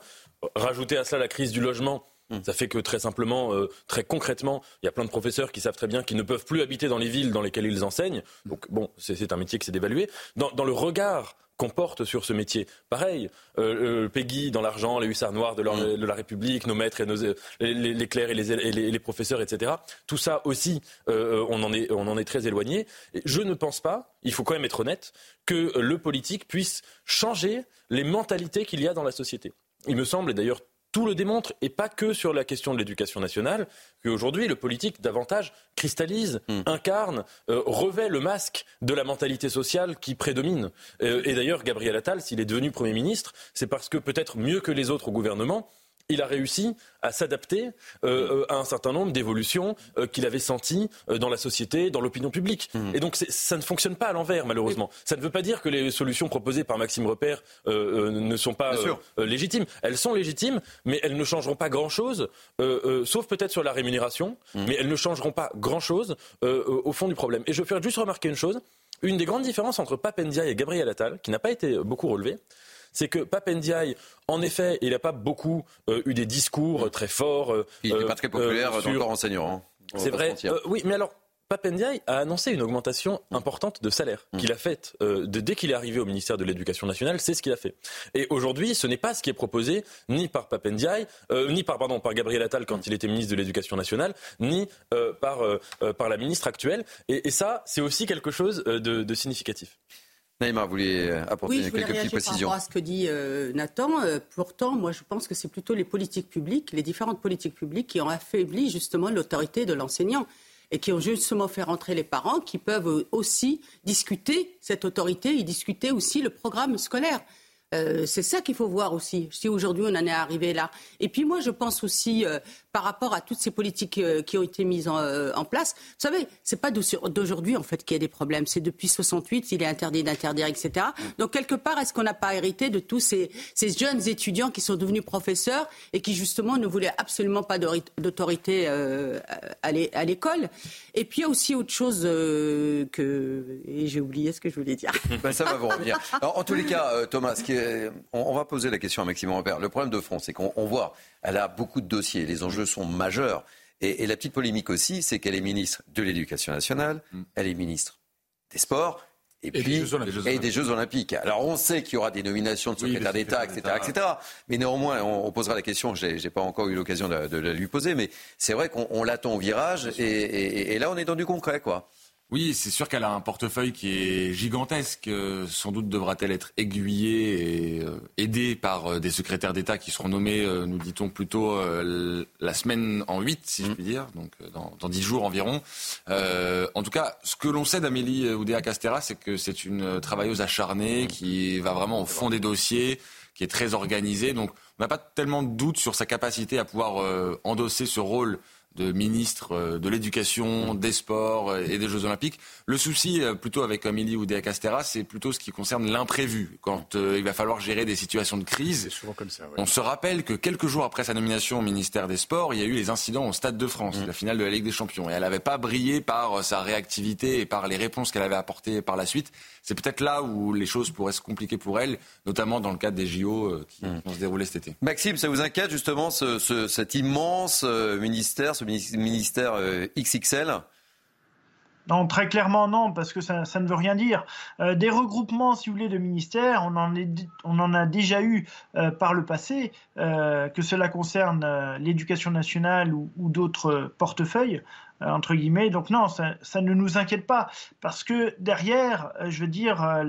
Rajouter à cela la crise du logement. Hmm. Ça fait que très simplement, euh, très concrètement, il y a plein de professeurs qui savent très bien qu'ils ne peuvent plus habiter dans les villes dans lesquelles ils enseignent. Donc bon, c'est un métier qui s'est dévalué. Dans, dans le regard qu'on porte sur ce métier. Pareil, euh, euh Peggy dans l'argent, les hussards noirs de, mm. de, la République, nos maîtres et nos, les, les clercs et les, et les, professeurs, etc. Tout ça aussi, euh, on, en est, on en est très éloigné. je ne pense pas, il faut quand même être honnête, que le politique puisse changer les mentalités qu'il y a dans la société. Il me semble, et d'ailleurs tout le démontre, et pas que sur la question de l'éducation nationale, qu'aujourd'hui, le politique davantage cristallise, hmm. incarne, euh, revêt le masque de la mentalité sociale qui prédomine. Euh, et d'ailleurs, Gabriel Attal, s'il est devenu Premier ministre, c'est parce que peut-être mieux que les autres au gouvernement, il a réussi à s'adapter euh, euh, à un certain nombre d'évolutions euh, qu'il avait senties dans la société, dans l'opinion publique. Mmh. Et donc ça ne fonctionne pas à l'envers, malheureusement. Ça ne veut pas dire que les solutions proposées par Maxime Repère ne sont pas légitimes. Elles sont légitimes, mais elles ne changeront pas grand-chose, sauf peut-être sur la rémunération, mmh. mais elles ne changeront pas grand-chose au fond du problème. Et je veux faire juste remarquer une chose. Une des grandes différences entre Papendia et Gabriel Attal, qui n'a pas été beaucoup relevée, c'est que Papendiaï, en effet, il n'a pas beaucoup euh, eu des discours très forts. il n'est pas très populaire euh, dans le corps enseignant. Hein. C'est vrai. oui, mais alors, Papendiaï a annoncé une augmentation importante de salaire Mm. qu'il a faite euh, dès qu'il est arrivé au ministère de l'Éducation nationale. C'est ce qu'il a fait. Et aujourd'hui, ce n'est pas ce qui est proposé ni par Papendiaï, euh, ni par pardon par Gabriel Attal quand il était ministre de l'Éducation nationale, ni euh, par euh, euh, par la ministre actuelle. Et, et ça, c'est aussi quelque chose euh, de, de significatif. Naïma, vous voulez apporter Oui, je voulais quelques petites réagir par précisions rapport à ce que dit euh, Nathan. Euh, pourtant, moi, je pense que c'est plutôt les politiques publiques, les différentes politiques publiques qui ont affaibli justement l'autorité de l'enseignant et qui ont justement fait rentrer les parents qui peuvent euh, aussi discuter cette autorité et discuter aussi le programme scolaire. Euh, c'est ça qu'il faut voir aussi. Si aujourd'hui on en est arrivé là. Et puis moi je pense aussi euh, par rapport à toutes ces politiques euh, qui ont été mises en, euh, en place. Vous savez, c'est pas d'aujourd'hui en fait qu'il y a des problèmes. C'est depuis 68, il est interdit d'interdire, etc. Donc quelque part, est-ce qu'on n'a pas hérité de tous ces, ces jeunes étudiants qui sont devenus professeurs et qui justement ne voulaient absolument pas d'autorité euh, à l'é- à l'école? Et puis il y a aussi autre chose euh, que et j'ai oublié ce que je voulais dire. Ben, ça va vous revenir. Alors, en tous les cas, Thomas, ce qui est- on, va poser la question à Maxime Repère. Le problème de fond, c'est qu'on on voit, elle a beaucoup de dossiers, les enjeux sont majeurs. Et, et la petite polémique aussi, c'est qu'elle est ministre de l'Éducation nationale, elle est ministre des Sports. Et, des puis, Jeux Olympiques. et des Jeux Olympiques. Alors on sait qu'il y aura des nominations de secrétaire d'État, secrétaires etc., d'État. etc. Mais néanmoins, on, on posera la question. J'ai j'ai pas encore eu l'occasion de, de la lui poser, mais c'est vrai qu'on on l'attend au virage. Et, et- et là, on est dans du concret, quoi. Oui, c'est sûr qu'elle a un portefeuille qui est gigantesque. Euh, Sans doute devra-t-elle être aiguillée et euh, aidée par euh, des secrétaires d'État qui seront nommés, nous dit-on, plutôt la semaine en 8, si je puis dire, donc dans, dans 10 jours environ. En tout cas, ce que l'on sait d'Amélie Oudéa-Castera, c'est que c'est une travailleuse acharnée qui va vraiment au fond des dossiers, qui est très organisée. Donc, on n'a pas tellement de doute sur sa capacité à pouvoir endosser ce rôle de ministre euh, de l'éducation, des sports euh, et des Jeux Olympiques. Le souci, euh, plutôt avec Amélie Oudéa Castera, c'est plutôt ce qui concerne l'imprévu. Quand il va falloir gérer des situations de crise, souvent comme ça. ouais. on se rappelle que quelques jours après sa nomination au ministère des Sports, il y a eu les incidents au Stade de France, la finale de la Ligue des Champions. Et elle n'avait pas brillé par sa réactivité et par les réponses qu'elle avait apportées par la suite. C'est peut-être là où les choses pourraient se compliquer pour elle, notamment dans le cadre des JO qui vont se dérouler cet été. Maxime, ça vous inquiète justement ce, ce- cet immense ministère, ce ministère euh, XXL Non, très clairement non, parce que ça, ne veut rien dire. Euh, des regroupements, si vous voulez, de ministères, on en, a déjà eu euh, par le passé, que cela concerne l'éducation nationale ou, d'autres portefeuilles, entre guillemets. Donc non, ça, ne nous inquiète pas, parce que derrière, je veux dire,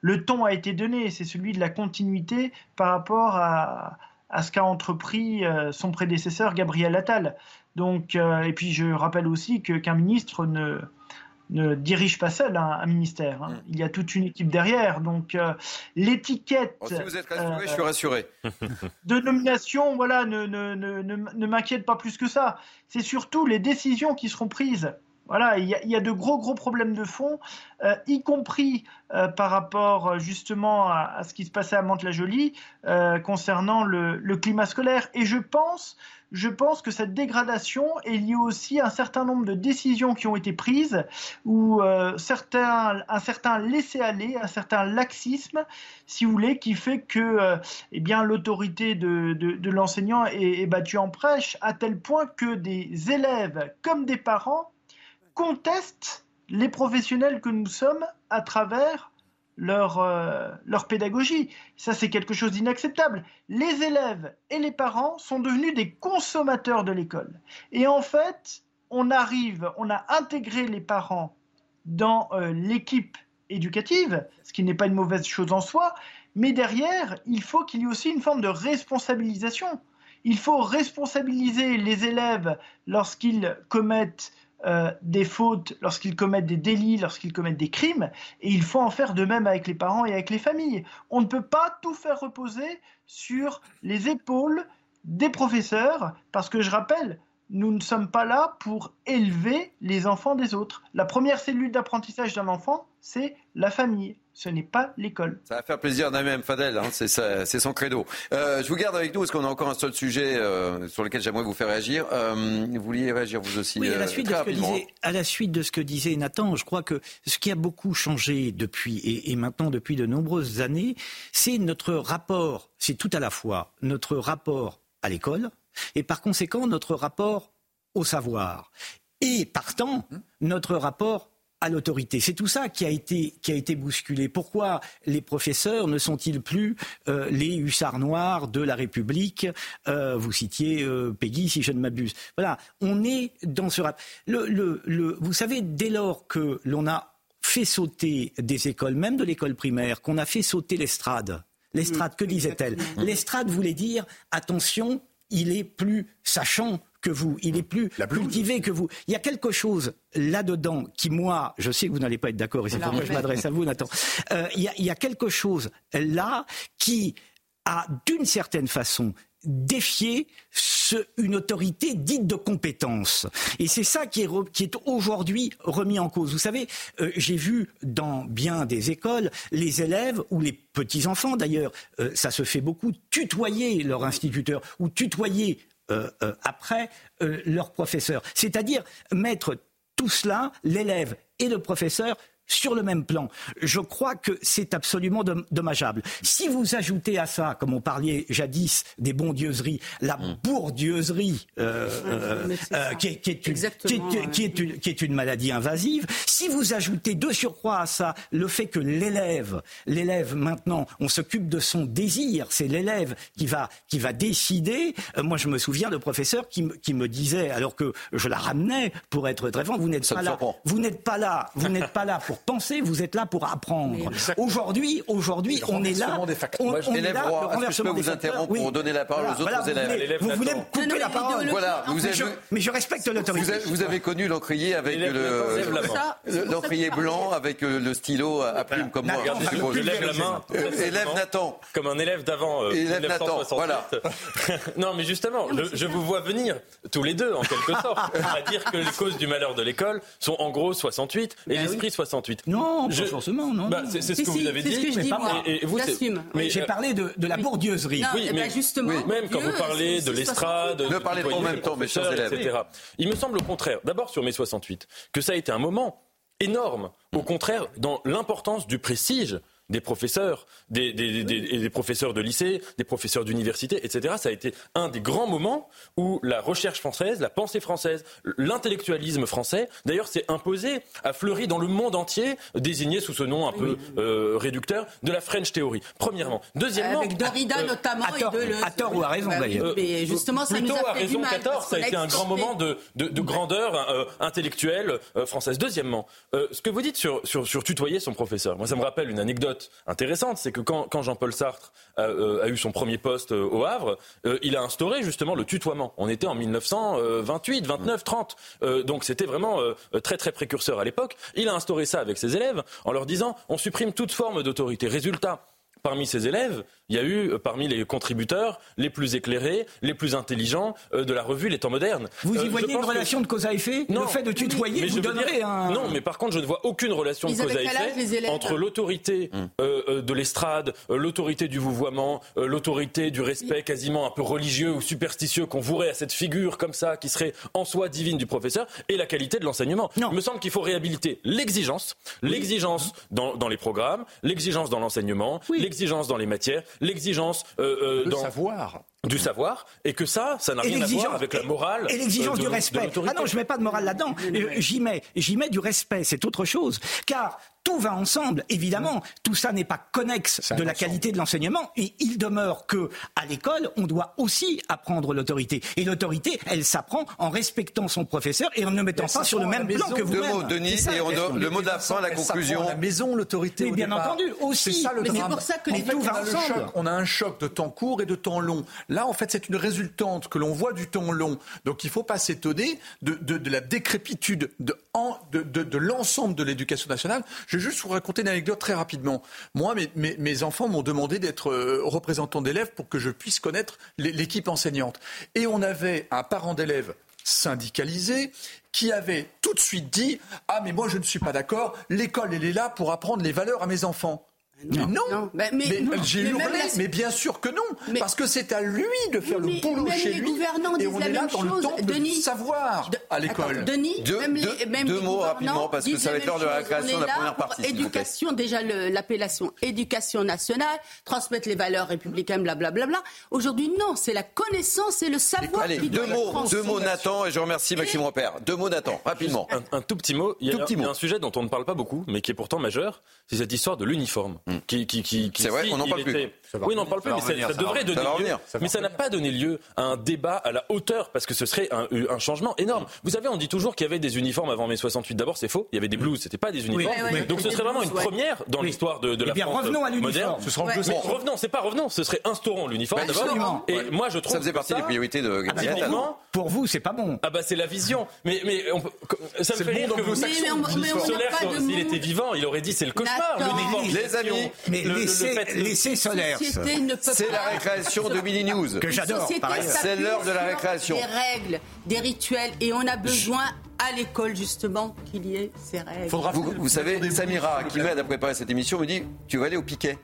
le ton a été donné, c'est celui de la continuité par rapport à, ce qu'a entrepris son prédécesseur Gabriel Attal. Donc, euh, et puis je rappelle aussi que qu'un ministre ne, ne dirige pas seul un, un ministère. hein. Il y a toute une équipe derrière. Donc euh, l'étiquette Oh, Si vous êtes rassuré, euh, je suis rassuré. de nomination, voilà, ne, ne, ne, ne, m'inquiète pas plus que ça. C'est surtout les décisions qui seront prises. Voilà, il y, a, il y a de gros gros problèmes de fond, euh, y compris euh, par rapport euh, justement à, à ce qui se passait à Mantes-la-Jolie euh, concernant le, le climat scolaire. Et je pense, je pense que cette dégradation est liée aussi à un certain nombre de décisions qui ont été prises, ou euh, un certain laisser-aller, un certain laxisme, si vous voulez, qui fait que euh, eh l'autorité de, l'enseignant est battue en prêche, à tel point que des élèves comme des parents contestent les professionnels que nous sommes à travers leur, euh, leur pédagogie. Ça, c'est quelque chose d'inacceptable. Les élèves et les parents sont devenus des consommateurs de l'école. Et en fait, on arrive, on a intégré les parents dans euh, l'équipe éducative, ce qui n'est pas une mauvaise chose en soi, mais derrière, il faut qu'il y ait aussi une forme de responsabilisation. Il faut responsabiliser les élèves lorsqu'ils commettent euh, des fautes, lorsqu'ils commettent des délits, lorsqu'ils commettent des crimes, et il faut en faire de même avec les parents et avec les familles. On ne peut pas tout faire reposer sur les épaules des professeurs, parce que je rappelle, nous ne sommes pas là pour élever les enfants des autres. La première cellule d'apprentissage d'un enfant, c'est la famille. Ce n'est pas l'école. Ça va faire plaisir d'un même Fadel, hein, c'est son credo. Euh, je vous garde avec nous parce qu'on a encore un seul sujet euh, sur lequel j'aimerais vous faire réagir. Euh, vous vouliez réagir vous aussi Oui, à la, suite de très ce que rapidement. disait, à la suite de ce que disait Nathan, je crois que ce qui a beaucoup changé depuis et, et maintenant depuis de nombreuses années, c'est notre rapport, c'est tout à la fois notre rapport à l'école et par conséquent notre rapport au savoir. et partant, notre rapport à l'autorité. C'est tout ça qui a été qui a été bousculé. Pourquoi les professeurs ne sont-ils plus euh, les hussards noirs de la République euh, Vous citiez euh, Peggy, si je ne m'abuse. Voilà, on est dans ce rap. Le, le, le, vous savez, dès lors que l'on a fait sauter des écoles, même de l'école primaire, qu'on a fait sauter l'estrade. L'estrade, que disait-elle? L'estrade voulait dire attention, il est plus sachant que vous, il est plus cultivé que vous. Il y a quelque chose là-dedans qui, moi, je sais que vous n'allez pas être d'accord, et c'est pourquoi je m'adresse à vous, Nathan. Euh, il, y a, il y a quelque chose là qui a, d'une certaine façon, défié ce, une autorité dite de compétence. Et c'est ça qui est, aujourd'hui remis en cause. Vous savez, euh, j'ai vu dans bien des écoles les élèves ou les petits-enfants d'ailleurs, euh, ça se fait beaucoup, tutoyer leur instituteur ou tutoyer euh, après leur professeur. C'est-à-dire mettre tout cela, l'élève et le professeur, sur le même plan. Je crois que c'est absolument dommageable. Si vous ajoutez à ça, comme on parlait jadis des bondieuseries, la mm. bourdieuserie, euh, euh, euh, qui, est, une, maladie invasive, si vous ajoutez de surcroît à ça le fait que l'élève, l'élève maintenant, on s'occupe de son désir, c'est l'élève qui va, qui va décider. moi, je me souviens de professeur qui, qui me disait, alors que je la ramenais pour être très franc, vous n'êtes pas là, vous n'êtes pas là, vous n'êtes pas là pour pour penser, vous êtes là pour apprendre. Aujourd'hui, aujourd'hui, on est là. On, on est là. Je peux vous interrompre pour donner la parole aux autres élèves Vous voulez me couper la parole Voilà, vous avez, mais je respecte l'autorité. Vous, avez connu l'encrier avec le l'encrier blanc avec euh, le stylo à plume comme moi. Je lève la main. Élève Nathan. Comme un élève d'avant. Euh, élève Nathan. Voilà. Non, mais justement, je vous vois venir tous les deux en quelque sorte à dire que les causes du malheur de l'école sont en gros 68 et l'esprit 68. Non, pas forcément, non. Bah, c'est ce que vous avez dit. Ce que je dis, moi. Et, vous, mais j'ai parlé de, de la bourdieuserie. oui, mais justement. Même quand vous parlez de l'estrade, ne parlez pas en même temps, mes chers élèves. Etc. Il me semble au contraire, d'abord sur mai 68, que ça a été un moment énorme, au contraire, dans l'importance du prestige des professeurs, des, des, des, des, professeurs de lycée, des professeurs d'université, etc. Ça a été un des grands moments où la recherche française, la pensée française, l'intellectualisme français, d'ailleurs, s'est imposé, a fleuri dans le monde entier, désigné sous ce nom un peu euh, réducteur, de la French Theory. Premièrement. Deuxièmement. Avec Derrida euh, notamment. À tort, et de le... à tort ou à raison d'ailleurs. mais justement, ça Plutôt nous a à fait raison du mal, qu'à tort, ça a été un grand moment de, de, de grandeur euh, intellectuelle euh, française. Deuxièmement, euh, ce que vous dites sur, sur, sur tutoyer son professeur, moi ça me rappelle une anecdote intéressante, c'est que quand, Jean-Paul Sartre a, euh, a, eu son premier poste euh, au Havre, euh, il a instauré justement le tutoiement. On était en 1928, 29, 30, donc c'était vraiment très très précurseur à l'époque. Il a instauré ça avec ses élèves en leur disant on supprime toute forme d'autorité. Résultat, parmi ses élèves, il y a eu euh, parmi les contributeurs les plus éclairés, les plus intelligents euh, de la revue Les Temps modernes. Vous y euh, voyez une relation de cause à effet? Non, Le fait de tutoyer, mais vous donnerez un... Non, mais par contre, je ne vois aucune relation de cause à effet entre l'autorité hum. euh, de l'estrade, l'autorité du vouvoiement, l'autorité du respect quasiment un peu religieux ou superstitieux qu'on vouerait à cette figure comme ça, qui serait en soi divine du professeur, et la qualité de l'enseignement. Il me semble qu'il faut réhabiliter l'exigence, l'exigence dans, dans, les programmes, l'exigence dans l'enseignement, l'exigence dans les matières, l'exigence euh, euh, dans savoir du savoir et que ça, ça n'a rien à voir avec la morale et l'exigence du respect. Ah non, je mets pas de morale là-dedans. J'y mets, j'y mets du respect. C'est autre chose. Car tout va ensemble. Évidemment, tout ça n'est pas connexe de la qualité de l'enseignement. Et il demeure que, à l'école, on doit aussi apprendre l'autorité. Et l'autorité, elle s'apprend en respectant son professeur et en ne mettant pas sur le même plan que vous. Deux mots, Denis, et on le mot de la fin, la conclusion. La maison, l'autorité. Bien entendu, aussi. Ça, le mais c'est pour ça que les tout va ensemble. On a un choc de temps court et de temps long. Là, en fait, c'est une résultante que l'on voit du temps long. Donc, il ne faut pas s'étonner de, la décrépitude de, l'ensemble de l'éducation nationale. Je vais juste vous raconter une anecdote très rapidement. Moi, mes enfants m'ont demandé d'être euh, représentant d'élèves pour que je puisse connaître l'équipe enseignante. Et on avait un parent d'élève syndicalisé qui avait tout de suite dit Ah, mais moi je ne suis pas d'accord, l'école elle est là pour apprendre les valeurs à mes enfants. Non, Non, mais- mais, non. hurlé, bien sûr que non, Mais- parce que c'est à lui de faire Mais le boulot même chez les lui, gouvernants et on la est là dans le temps de Denis, savoir à l'école. Denis, Deux- même deux- les, même deux les mots rapidement, parce que ça va être l'heure de la même chose. récréation On de la première partie. Éducation, déjà l'appellation éducation nationale, transmettre les valeurs républicaines, blablabla. Aujourd'hui, non, c'est la connaissance et le savoir Allez, qui deux mots, deux mots Nathan, et je remercie Maxime Repère. Deux mots Nathan, rapidement. Un, tout petit mot. Il y, a, un sujet dont on ne parle pas beaucoup, mais qui est pourtant majeur. C'est cette histoire de l'uniforme. Qui, qui, qui, qui. C'est vrai, si on n'en parle plus. était- Oui, on n'en parle plus, mais ça, devrait donner lieu. ça mais ça n'a pas donné lieu à un débat à la hauteur, parce que ce serait un, un changement énorme. Vous savez, on dit toujours qu'il y avait des uniformes avant mai 68. D'abord, c'est faux. Il y avait des blues, c'était pas des uniformes. Oui, oui, Donc ce serait vraiment une blouses, ouais. première dans Oui. l'histoire de, de Eh la bien, France revenons à l'uniforme. moderne. Ce sera deux ans. revenons, c'est pas revenons, ce serait instaurons l'uniforme Bah, d'abord. Et moi, je trouve Ça faisait partie ça- des priorités de Ah bah, Gabriel Pour vous, c'est pas bon. ah bah c'est la vision. Mais mais on peut- ça me C'est fait rire que vous Solaire, s'il était vivant, il aurait dit c'est le cauchemar. Les amis, laissez Solaire. Société ne peut c'est la récréation de Mini News. Que j'adore. C'est l'heure de la récréation. Des règles, des rituels, et on a besoin à l'école justement qu'il y ait ces règles. Faudra Vous, vous savez, Samira, qui m'aide à préparer cette émission, me dit Tu vas aller au piquet.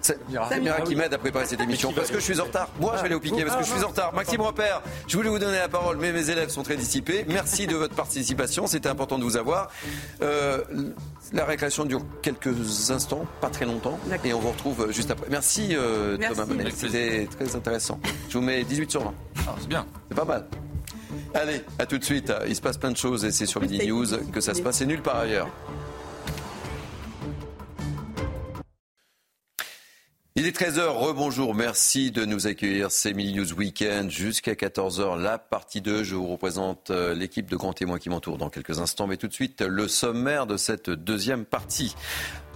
Sa- Samira qui m'aide à préparer cette émission parce que je suis en retard. Moi, je vais aller au piquet parce que je suis en retard. Maxime Repère, je voulais vous donner la parole, mais mes élèves sont très dissipés. Merci de votre participation, c'était important de vous avoir. Euh, la récréation dure quelques instants, pas très longtemps, et on vous retrouve juste après. Merci, euh, Merci. Thomas Bonnet, Avec c'était très intéressant. Je vous mets 18 sur 20. Ah, c'est bien. C'est pas mal. Allez, à tout de suite. Il se passe plein de choses et c'est sur Midi News que ça se passe et nulle part ailleurs. Il est 13h, rebonjour, merci de nous accueillir. C'est Midi News Weekend jusqu'à 14h, la partie 2. Je vous représente euh, l'équipe de grands témoins qui m'entourent dans quelques instants. Mais tout de suite, le sommaire de cette deuxième partie.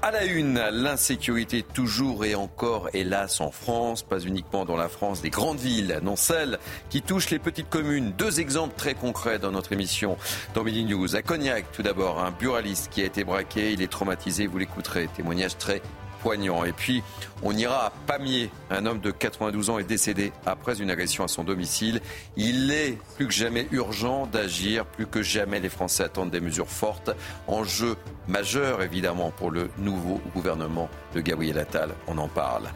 À la une, l'insécurité toujours et encore, hélas, en France, pas uniquement dans la France des grandes villes, non celles qui touchent les petites communes. Deux exemples très concrets dans notre émission dans Midi News. À Cognac, tout d'abord, un buraliste qui a été braqué, il est traumatisé, vous l'écouterez. Témoignage très poignant. Et puis, on ira à Pamiers. Un homme de 92 ans est décédé après une agression à son domicile. Il est plus que jamais urgent d'agir. Plus que jamais, les Français attendent des mesures fortes. Enjeu majeur, évidemment, pour le nouveau gouvernement de Gabriel Attal. On en parle.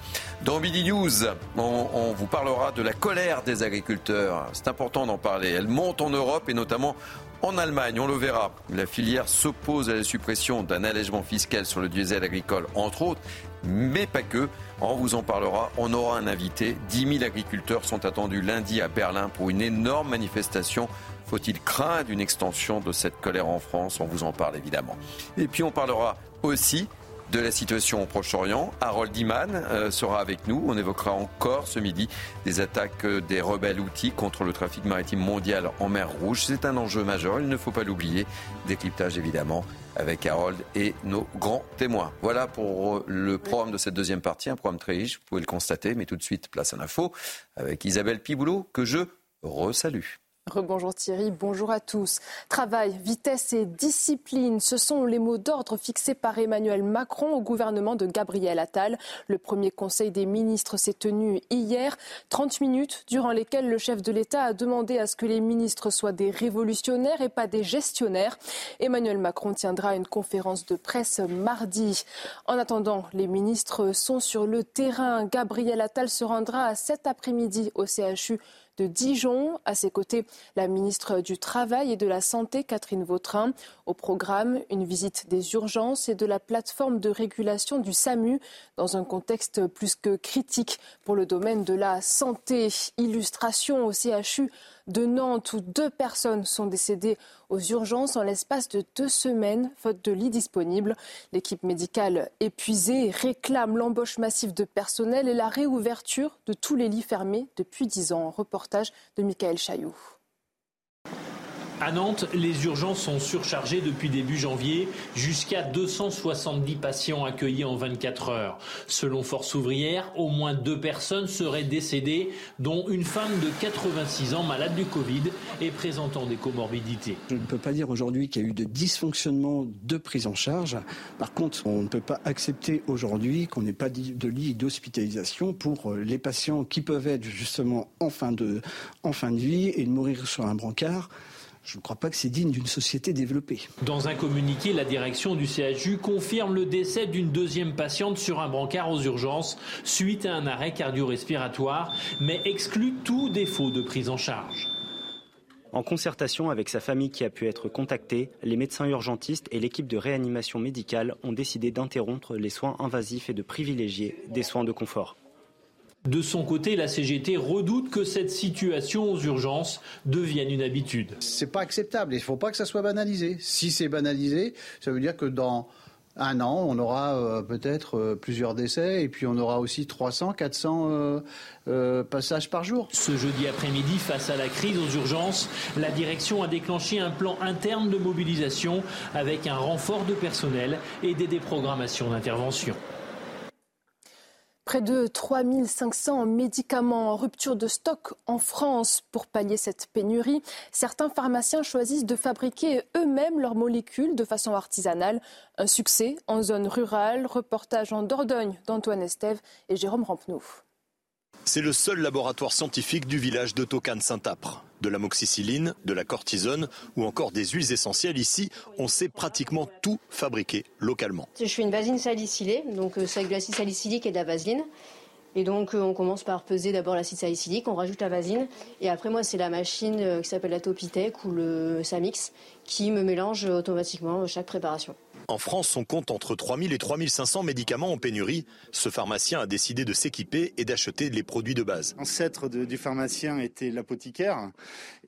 Dans Midi News, on, on vous parlera de la colère des agriculteurs. C'est important d'en parler. Elle monte en Europe et notamment en Allemagne, on le verra, la filière s'oppose à la suppression d'un allègement fiscal sur le diesel agricole, entre autres, mais pas que. On vous en parlera. On aura un invité. 10 000 agriculteurs sont attendus lundi à Berlin pour une énorme manifestation. Faut-il craindre une extension de cette colère en France? On vous en parle évidemment. Et puis on parlera aussi de la situation au Proche-Orient. Harold Iman euh, sera avec nous. On évoquera encore ce midi des attaques euh, des rebelles outils contre le trafic maritime mondial en mer Rouge. C'est un enjeu majeur, il ne faut pas l'oublier. Décryptage évidemment avec Harold et nos grands témoins. Voilà pour euh, le programme de cette deuxième partie, un programme très riche, vous pouvez le constater, mais tout de suite, place à l'info avec Isabelle Piboulot que je resalue. Rebonjour Thierry, bonjour à tous. Travail, vitesse et discipline, ce sont les mots d'ordre fixés par Emmanuel Macron au gouvernement de Gabriel Attal. Le premier conseil des ministres s'est tenu hier, 30 minutes durant lesquelles le chef de l'État a demandé à ce que les ministres soient des révolutionnaires et pas des gestionnaires. Emmanuel Macron tiendra une conférence de presse mardi. En attendant, les ministres sont sur le terrain. Gabriel Attal se rendra cet après-midi au CHU de Dijon. À ses côtés, la ministre du Travail et de la Santé, Catherine Vautrin. Au programme, une visite des urgences et de la plateforme de régulation du SAMU dans un contexte plus que critique pour le domaine de la santé. Illustration au CHU de Nantes où deux personnes sont décédées aux urgences en l'espace de deux semaines, faute de lits disponibles. L'équipe médicale épuisée réclame l'embauche massive de personnel et la réouverture de tous les lits fermés depuis dix ans. De Michael Chailloux. À Nantes, les urgences sont surchargées depuis début janvier, jusqu'à 270 patients accueillis en 24 heures. Selon Force ouvrière, au moins deux personnes seraient décédées, dont une femme de 86 ans malade du Covid et présentant des comorbidités. Je ne peux pas dire aujourd'hui qu'il y a eu de dysfonctionnement de prise en charge. Par contre, on ne peut pas accepter aujourd'hui qu'on n'ait pas de lit d'hospitalisation pour les patients qui peuvent être justement en fin de, en fin de vie et de mourir sur un brancard. Je ne crois pas que c'est digne d'une société développée. Dans un communiqué, la direction du CHU confirme le décès d'une deuxième patiente sur un brancard aux urgences suite à un arrêt cardio-respiratoire, mais exclut tout défaut de prise en charge. En concertation avec sa famille qui a pu être contactée, les médecins urgentistes et l'équipe de réanimation médicale ont décidé d'interrompre les soins invasifs et de privilégier des soins de confort. De son côté, la CGT redoute que cette situation aux urgences devienne une habitude. C'est pas acceptable. Il ne faut pas que ça soit banalisé. Si c'est banalisé, ça veut dire que dans un an, on aura euh, peut-être euh, plusieurs décès et puis on aura aussi 300, 400 euh, passages par jour. Ce jeudi après-midi, face à la crise aux urgences, la direction a déclenché un plan interne de mobilisation avec un renfort de personnel et des déprogrammations d'intervention. Près de 3500 médicaments en rupture de stock en France pour pallier cette pénurie. Certains pharmaciens choisissent de fabriquer eux-mêmes leurs molécules de façon artisanale. Un succès en zone rurale. Reportage en Dordogne d'Antoine Estève et Jérôme Rampenou. C'est le seul laboratoire scientifique du village de Tocan-Saint-Apre. De la moxicilline, de la cortisone ou encore des huiles essentielles, ici, on sait pratiquement tout fabriquer localement. Je fais une vaseline salicylée, donc euh, c'est avec de l'acide salicylique et de la vaseline. Et donc euh, on commence par peser d'abord l'acide salicylique, on rajoute la vaseline, et après moi c'est la machine euh, qui s'appelle la Topitech ou le Samix qui me mélange automatiquement chaque préparation. En France, on compte entre 3000 et 3500 médicaments en pénurie. Ce pharmacien a décidé de s'équiper et d'acheter les produits de base. L'ancêtre du pharmacien était l'apothicaire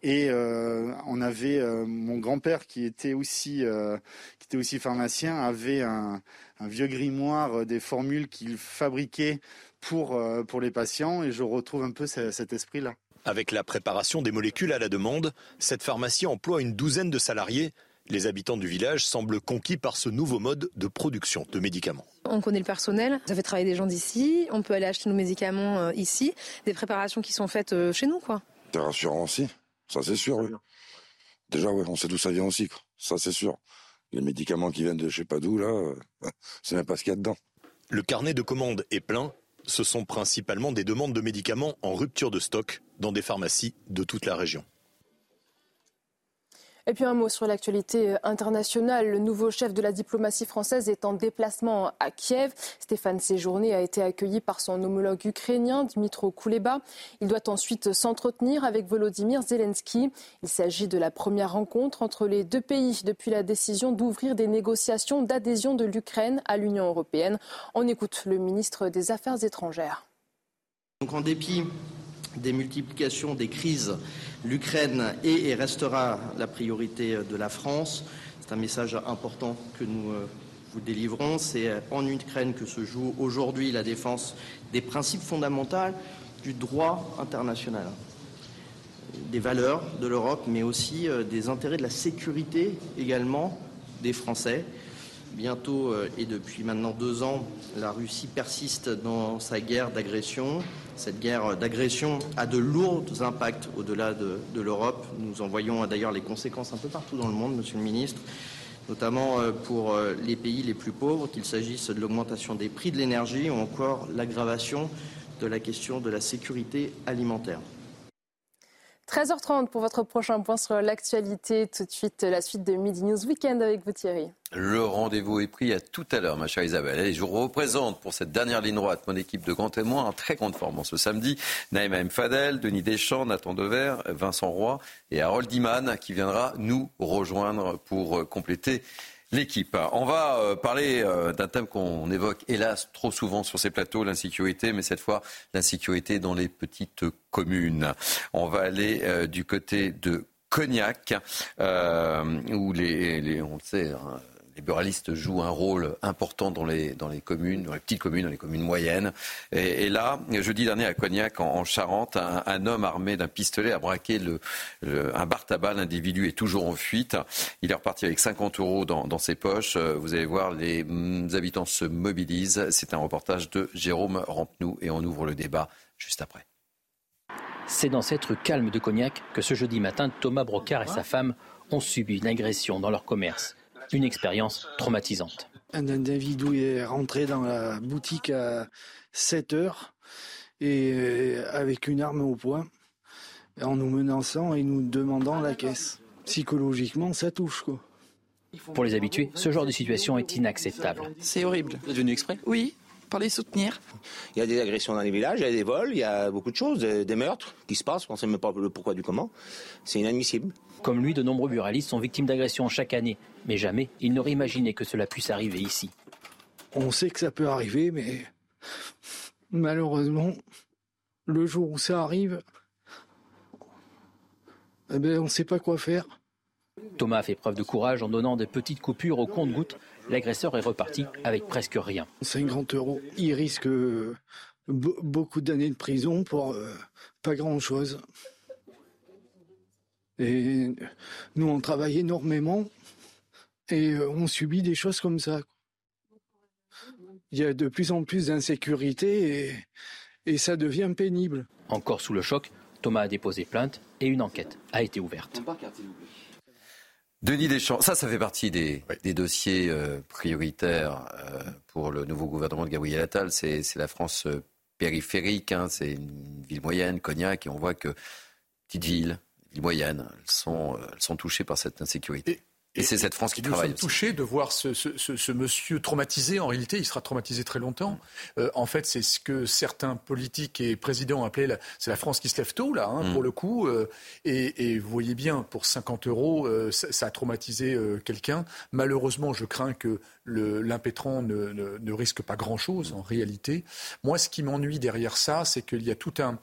et euh, on avait euh, mon grand-père qui était aussi euh, qui était aussi pharmacien avait un, vieux grimoire des formules qu'il fabriquait pour pour les patients et je retrouve un peu cet esprit-là. Avec la préparation des molécules à la demande, cette pharmacie emploie une douzaine de salariés les habitants du village semblent conquis par ce nouveau mode de production de médicaments. On connaît le personnel, ça fait travailler des gens d'ici, on peut aller acheter nos médicaments euh, ici, des préparations qui sont faites euh, chez nous. quoi. C'est rassurant aussi, ça c'est sûr. Déjà, ouais, on sait d'où ça vient aussi, ça c'est sûr. Les médicaments qui viennent de je sais pas d'où, là, euh, c'est même pas ce qu'il y a dedans. Le carnet de commandes est plein. Ce sont principalement des demandes de médicaments en rupture de stock dans des pharmacies de toute la région. Et puis un mot sur l'actualité euh, internationale. Le nouveau chef de la diplomatie française est en déplacement à Kiev. Stéphane Séjourné a été accueilli par son homologue ukrainien, Dmitro Kuleba. Il doit ensuite s'entretenir avec Volodymyr Zelensky. Il s'agit de la première rencontre entre les deux pays depuis la décision d'ouvrir des négociations d'adhésion de l'Ukraine à l'Union européenne. On écoute le ministre des Affaires étrangères. Donc en dépit des multiplications des crises, l'Ukraine est et restera la priorité de la France. C'est un message important que nous euh, vous délivrons. C'est en Ukraine que se joue aujourd'hui la défense des principes fondamentaux du droit international, des valeurs de l'Europe, mais aussi euh, des intérêts de la sécurité également des Français. Bientôt euh, et depuis maintenant deux ans, la Russie persiste dans sa guerre d'agression. Cette guerre d'agression a de lourds impacts au-delà de, l'Europe. Nous en voyons d'ailleurs les conséquences un peu partout dans le monde, Monsieur le Ministre, notamment euh, pour euh, les pays les plus pauvres, qu'il s'agisse de l'augmentation des prix de l'énergie ou encore l'aggravation de la question de la sécurité alimentaire. 13h30 pour votre prochain point sur l'actualité. Tout de suite, la suite de Midi News Weekend avec vous Thierry. Le rendez-vous est pris à tout à l'heure, ma chère Isabelle. Et je vous représente pour cette dernière ligne droite mon équipe de grands témoins en très grande forme ce samedi. Naïma M. Fadel, Denis Deschamps, Nathan Dever, Vincent Roy et Harold Iman qui viendra nous rejoindre pour compléter l'équipe. On va euh, parler euh, d'un thème qu'on évoque hélas trop souvent sur ces plateaux, l'insécurité, mais cette fois l'insécurité dans les petites communes. On va aller euh, du côté de Cognac, où les, hein, les buralistes jouent un rôle important dans les, dans les communes, dans les petites communes, dans les communes moyennes. Et, là, jeudi dernier à Cognac, en, Charente, un, homme armé d'un pistolet a braqué le, un bar tabac. L'individu est toujours en fuite. Il est reparti avec 50 euros dans, ses poches. Vous allez voir, les mm, habitants se mobilisent. C'est un reportage de Jérôme Rampenou et on ouvre le débat juste après. C'est dans cette rue calme de Cognac que ce jeudi matin, Thomas Brocard et sa femme ont subi une agression dans leur commerce une expérience traumatisante. Un individu est rentré dans la boutique à 7 heures et euh, avec une arme au poing en nous menaçant et nous demandant la caisse. psychologiquement, ça touche. Quoi. Pour les habitués, ce genre de situation est inacceptable. C'est horrible. Vous êtes venu exprès? Oui, pour les soutenir. Il y a des agressions dans les villages, il y a des vols, il y a beaucoup de choses, des meurtres qui se passent, on ne sait même pas le pourquoi du comment. C'est inadmissible. Comme lui, de nombreux buralistes sont victimes d'agressions chaque année, mais jamais ils n'auraient imaginé que cela puisse arriver ici. On sait que ça peut arriver, mais malheureusement, le jour où ça arrive, eh ben, on ne sait pas quoi faire. Thomas a fait preuve de courage en donnant des petites coupures au compte-gouttes. L'agresseur est reparti avec presque rien. 50 euros. Il risque euh, beaucoup d'années de prison pour euh, pas grand-chose. Et nous, on travaille énormément et euh, on subit des choses comme ça. Il y a de plus en plus d'insécurité et, et ça devient pénible. Encore sous le choc, Thomas a déposé plainte et une enquête a été ouverte. Denis Deschamps, ça, ça fait partie des, dossiers euh, prioritaires euh, pour le nouveau gouvernement de Gabriel Attal. C'est la France euh, périphérique, hein. c'est une ville moyenne, Cognac, et on voit que petites villes, villes moyennes, elles sont, elles sont touchées par cette insécurité. Et, c'est cette France qui travaille. Nous sommes touchés de voir ce, ce, ce, monsieur traumatisé. En réalité, il sera traumatisé très longtemps. Euh, en fait, c'est ce que certains politiques et présidents appelaient c'est la France qui se lève tôt, là, hein, mm. pour le coup. Euh, et, et, vous voyez bien, pour 50 euros, euh, ça, ça, a traumatisé quelqu'un. Malheureusement, je crains que l'impétrant ne, ne, risque pas grand-chose, en réalité. Moi, ce qui m'ennuie derrière ça, c'est qu'il y a tout un,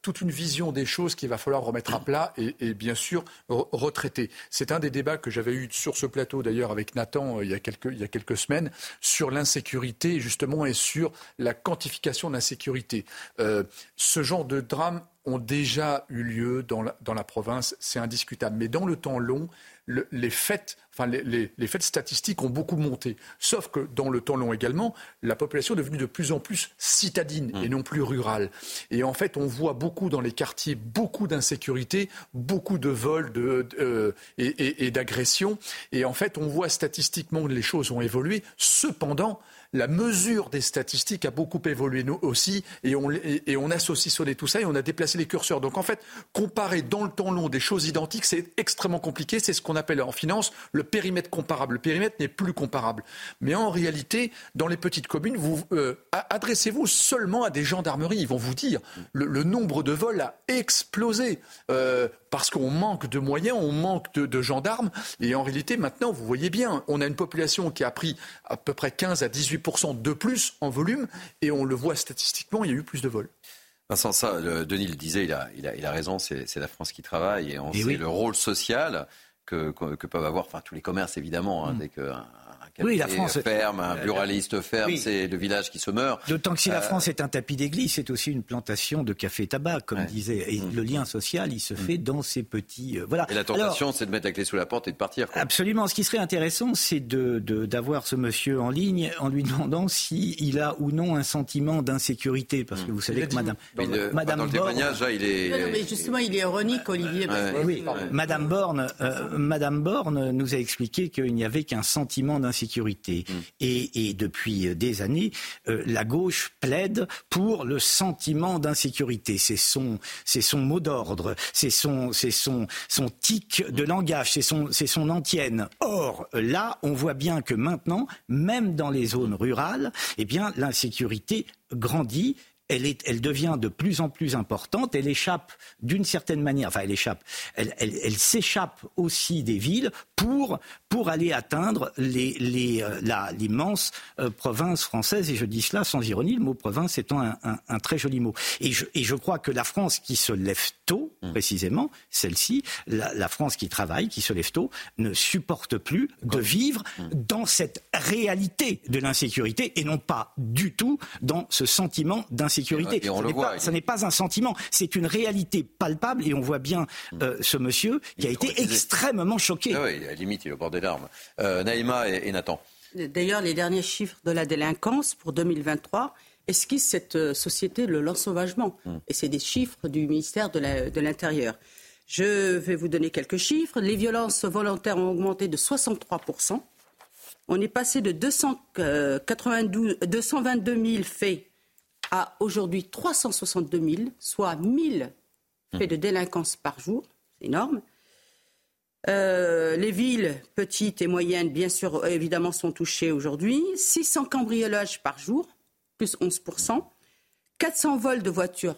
toute une vision des choses qu'il va falloir remettre à plat et, bien sûr retraiter. C'est un des débats que j'avais eu sur ce plateau d'ailleurs avec Nathan euh, il, y a quelques, il y a quelques semaines sur l'insécurité justement et sur la quantification de l'insécurité. Euh, ce genre de drame ont déjà eu lieu dans dans la province, c'est indiscutable. Mais dans le temps long, les faits, enfin les, faits statistiques ont beaucoup monté. Sauf que dans le temps long également, la population est devenue de plus en plus citadine et non plus rurale. Et en fait, on voit beaucoup dans les quartiers beaucoup d'insécurité, beaucoup de vols de, euh, et, et d'agressions. Et en fait, on voit statistiquement que les choses ont évolué. Cependant, la mesure des statistiques a beaucoup évolué nous aussi et on, a saucissonné tout ça et on a déplacé les curseurs. Donc en fait, comparer dans le temps long des choses identiques, c'est extrêmement compliqué. C'est ce qu'on appelle en finance le périmètre comparable. Le périmètre n'est plus comparable. Mais en réalité, dans les petites communes, vous euh, adressez-vous seulement à des gendarmeries. Ils vont vous dire le, nombre de vols a explosé. Euh, parce qu'on manque de moyens, on manque de, gendarmes. Et en réalité, maintenant, vous voyez bien, on a une population qui a pris à peu près 15 à 18 de plus en volume, et on le voit statistiquement, il y a eu plus de vols. Vincent, ça, Denis le disait, il a, il a, raison, c'est la France qui travaille, et on sait le rôle social que, peuvent avoir enfin, tous les commerces, évidemment, hein, mm. dès qu'un oui, la France ferme, un pluraliste ferme, c'est le village qui se meurt. D'autant que si la euh, France est un tapis d'église, c'est aussi une plantation de café-tabac, comme disait. Et mmh. le lien social, il se fait mmh. dans ces petits. Euh, voilà. Et la tentation, c'est de mettre la clé sous la porte et de partir. Absolument. Ce qui serait intéressant, c'est de, d'avoir ce monsieur en ligne en lui demandant s'il a ou non un sentiment d'insécurité. Parce que vous savez que Madame, Madame dans le Borne. Là, il est... Non, mais justement, il est ironique, Olivier. oui, Madame Borne, euh, Madame Borne nous a expliqué qu'il n'y avait qu'un sentiment d'insécurité sécurité. Mm. Et, depuis euh, des années, euh, la gauche plaide pour le sentiment d'insécurité. C'est son, c'est son mot d'ordre, c'est son, c'est son, son tic de langage, c'est son, c'est son antienne. Or, là, on voit bien que maintenant, même dans les zones rurales, eh bien, l'insécurité grandit elle, devient de plus en plus importante. Elle échappe d'une certaine manière, enfin elle échappe, elle, s'échappe aussi des villes pour, pour aller atteindre euh, l'immense euh, province française. Et je dis cela sans ironie, le mot province étant un, très joli mot. Et je, et je, crois que la France qui se lève tôt, mmh. précisément, celle-ci, la, France qui travaille, qui se lève tôt, ne supporte plus de vivre mmh. dans cette réalité de l'insécurité et non pas du tout dans ce sentiment d'insécurité sécurité. ce n'est pas, un sentiment, c'est une réalité palpable et on voit bien euh, ce monsieur qui a été extrêmement choqué. Ah oui, à la limite, il est au bord des larmes. Euh, Naïma et, Nathan. D'ailleurs, les derniers chiffres de la délinquance pour 2023 esquissent cette euh, société le l'ensauvagement. Hmm. Et c'est des chiffres du ministère de l'Intérieur. Je vais vous donner quelques chiffres. Les violences volontaires ont augmenté de 63%. On est passé de 222 000 faits à aujourd'hui 362 000, soit 1000 faits de délinquance par jour. C'est énorme. Euh, les villes petites et moyennes, bien sûr, évidemment, sont touchées aujourd'hui. 600 cambriolages par jour, plus 11%. 400 vols de voitures.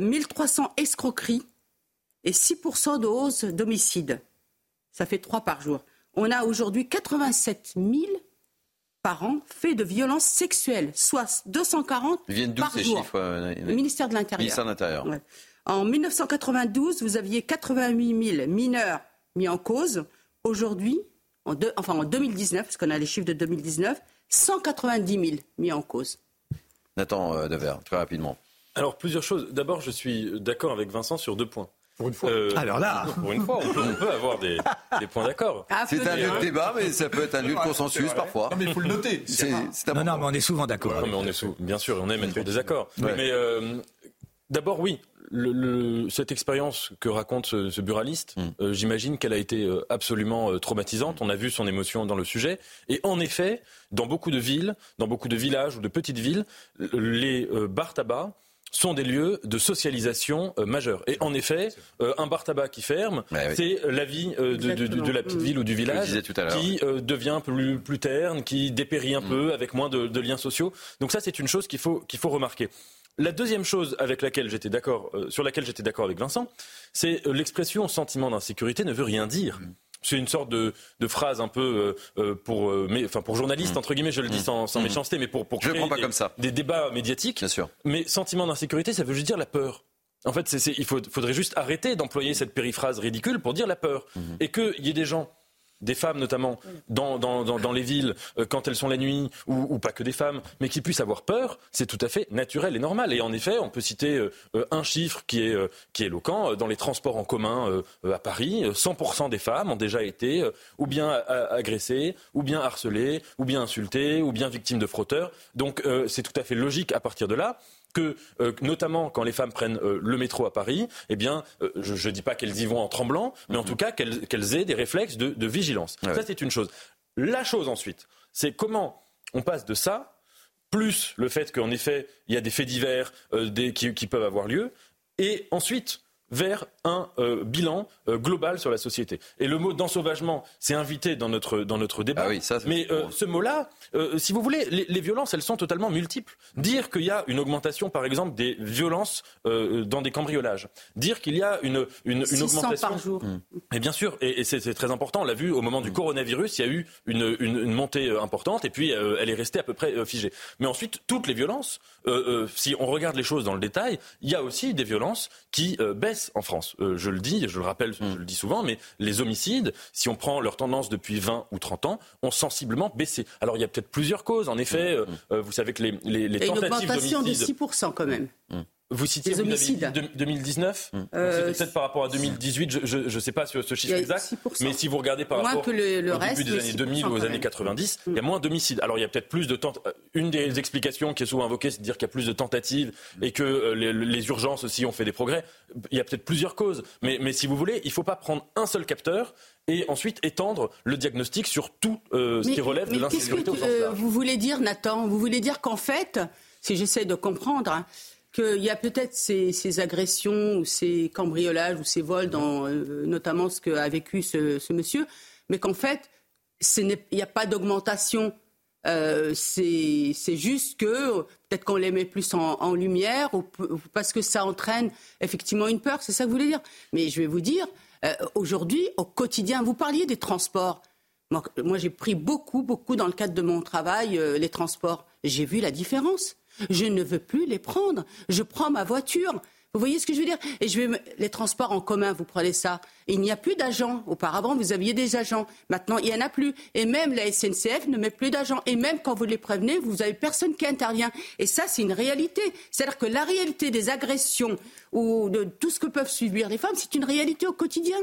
1300 escroqueries et 6% de hausse d'homicides. Ça fait 3 par jour. On a aujourd'hui 87 000 par an faits de violences sexuelles, soit 240 Ils viennent par ces jour. chiffres euh, Le ministère de l'Intérieur. Ministère de l'Intérieur. Ouais. En 1992, vous aviez 88 000 mineurs mis en cause. Aujourd'hui, en, deux- enfin en 2019, parce qu'on a les chiffres de 2019, 190 000 mis en cause. Nathan euh, Dever, très rapidement. Alors, plusieurs choses. D'abord, je suis d'accord avec Vincent sur deux points. Pour une fois. Alors là. Pour une fois, on peut, on peut avoir des, des points d'accord. C'est un lieu de débat, mais ça peut être un lieu de consensus parfois. Non, mais il faut le noter. Non, non, mais on est souvent d'accord. Non, mais on est sous, bien sûr, on aime être en désaccord. Ouais. Mais euh, d'abord, oui, le- le- cette expérience que raconte ce, ce buraliste, Mm. euh, j'imagine qu'elle a été euh, absolument euh, traumatisante. On a vu son émotion dans le sujet. Et en effet, dans beaucoup de villes, dans beaucoup de villages ou de petites villes, les euh, bars tabac sont des lieux de socialisation euh, majeure. Et en effet, euh, un bar tabac qui ferme, Ouais, oui. c'est la vie euh, de, de- de- de la petite ville ou du village qui euh, devient plus, plus terne, qui dépérit un Mm. peu avec moins de, de liens sociaux. Donc ça, c'est une chose qu'il faut, qu'il faut remarquer. La deuxième chose avec laquelle j'étais d'accord, euh, sur laquelle j'étais d'accord avec Vincent, c'est euh, l'expression sentiment d'insécurité ne veut rien dire. C'est une sorte de, de phrase un peu euh, euh, pour, mais, enfin pour journaliste entre guillemets, je le dis sans, sans Mm. méchanceté, mais pour créer pas des, comme ça. des débats médiatiques. Bien sûr. Mais sentiment d'insécurité, ça veut juste dire la peur. En fait, c'est, c'est- il faut- faudrait juste arrêter d'employer cette périphrase ridicule pour dire la peur. Et qu'il y ait des gens, des femmes notamment, dans, dans, dans, dans les villes, euh, quand elles sont la nuit, ou, ou pas que des femmes, mais qui puissent avoir peur, c'est tout à fait naturel et normal. Et en effet, on peut citer euh, euh, un chiffre qui est, euh, qui est éloquent. Dans les transports en commun à Paris, euh, 100% des femmes ont déjà été ou bien agressées, ou bien harcelées, ou bien insultées, ou bien victimes de frotteurs. Donc c'est tout à fait logique à partir de là que, euh, notamment quand les femmes prennent euh, le métro à Paris, eh bien, euh, je ne dis pas qu'elles y vont en tremblant, mais en tout cas qu'elles aient des réflexes de, de vigilance. Ouais. Ça, c'est une chose. La chose ensuite, c'est comment on passe de ça, plus le fait qu'en effet, il y a des faits divers des- qui, qui peuvent avoir lieu, et ensuite vers un euh, bilan euh, global sur la société. Et le mot d'ensauvagement, c'est invité dans notre, dans notre débat. Ah oui, ça, c'est- mais euh, ce mot-là, euh, si vous voulez, les, les violences, elles sont totalement multiples. Dire qu'il y a une augmentation, par exemple, des violences euh, dans des cambriolages. Dire qu'il y a une, une, une 600 augmentation. par jour. Et bien sûr, et, et c'est très important, on l'a vu au moment du coronavirus, il y a eu une, une- une montée importante et puis euh, elle est restée à peu près euh, figée. Mais ensuite, toutes les violences, euh, euh, si on regarde les choses dans le détail, il y a aussi des violences qui euh, baissent en France. Euh, je le dis, je le rappelle, je le dis souvent, mais les homicides, si on prend leur tendance depuis 20 ou 30 ans, ont sensiblement baissé. Alors il y a peut-être plusieurs causes, en effet, euh, euh, vous savez que les, les, les Et une tentatives augmentation de d'homicide... 6% quand même. Vous citiez Des vous avez homicides. dit, deux- 2019 Euh, C'était peut-être par rapport à 2018, je ne sais pas sur ce Il chiffre exact, 6%. mais si vous regardez par Moins rapport que le- le au reste, début des années 6% 2000 ou aux années même. 90, il y a moins d'homicides. Alors il y a peut-être plus de tent- euh, Une des explications qui est souvent invoquée, c'est de dire qu'il y a plus de tentatives et que euh, les, les urgences aussi ont fait des progrès. Il y a peut-être plusieurs causes, mais, mais si vous voulez, il ne faut pas prendre un seul capteur et ensuite étendre le diagnostic sur tout euh, ce qui relève de mais qu'est-ce que l'insécurité au tu- sens euh, vous voulez dire, Nathan? Vous voulez dire qu'en fait, si j'essaie de comprendre, hein, qu'il y a peut-être ces, agressions ou ces cambriolages ou ces vols, dans, euh, notamment ce qu'a vécu ce, monsieur, mais qu'en fait, il n'y a pas d'augmentation. Euh, c'est juste que peut-être qu'on les met plus en, lumière ou, parce que ça entraîne effectivement une peur, c'est ça que vous voulez dire. Mais je vais vous dire, euh, aujourd'hui, au quotidien, vous parliez des transports. Moi, moi, j'ai pris beaucoup, beaucoup dans le cadre de mon travail, les transports. J'ai vu la différence. Je ne veux plus les prendre. Je prends ma voiture. Vous voyez ce que je veux dire? Et je vais les transports en commun, vous prenez ça. Il n'y a plus d'agents. Auparavant, vous aviez des agents. Maintenant, il n'y en a plus. Et même la SNCF ne met plus d'agents. Et même quand vous les prévenez, vous avez personne qui intervient. Et ça, c'est une réalité. C'est-à-dire que la réalité des agressions ou de tout ce que peuvent subir les femmes, c'est une réalité au quotidien.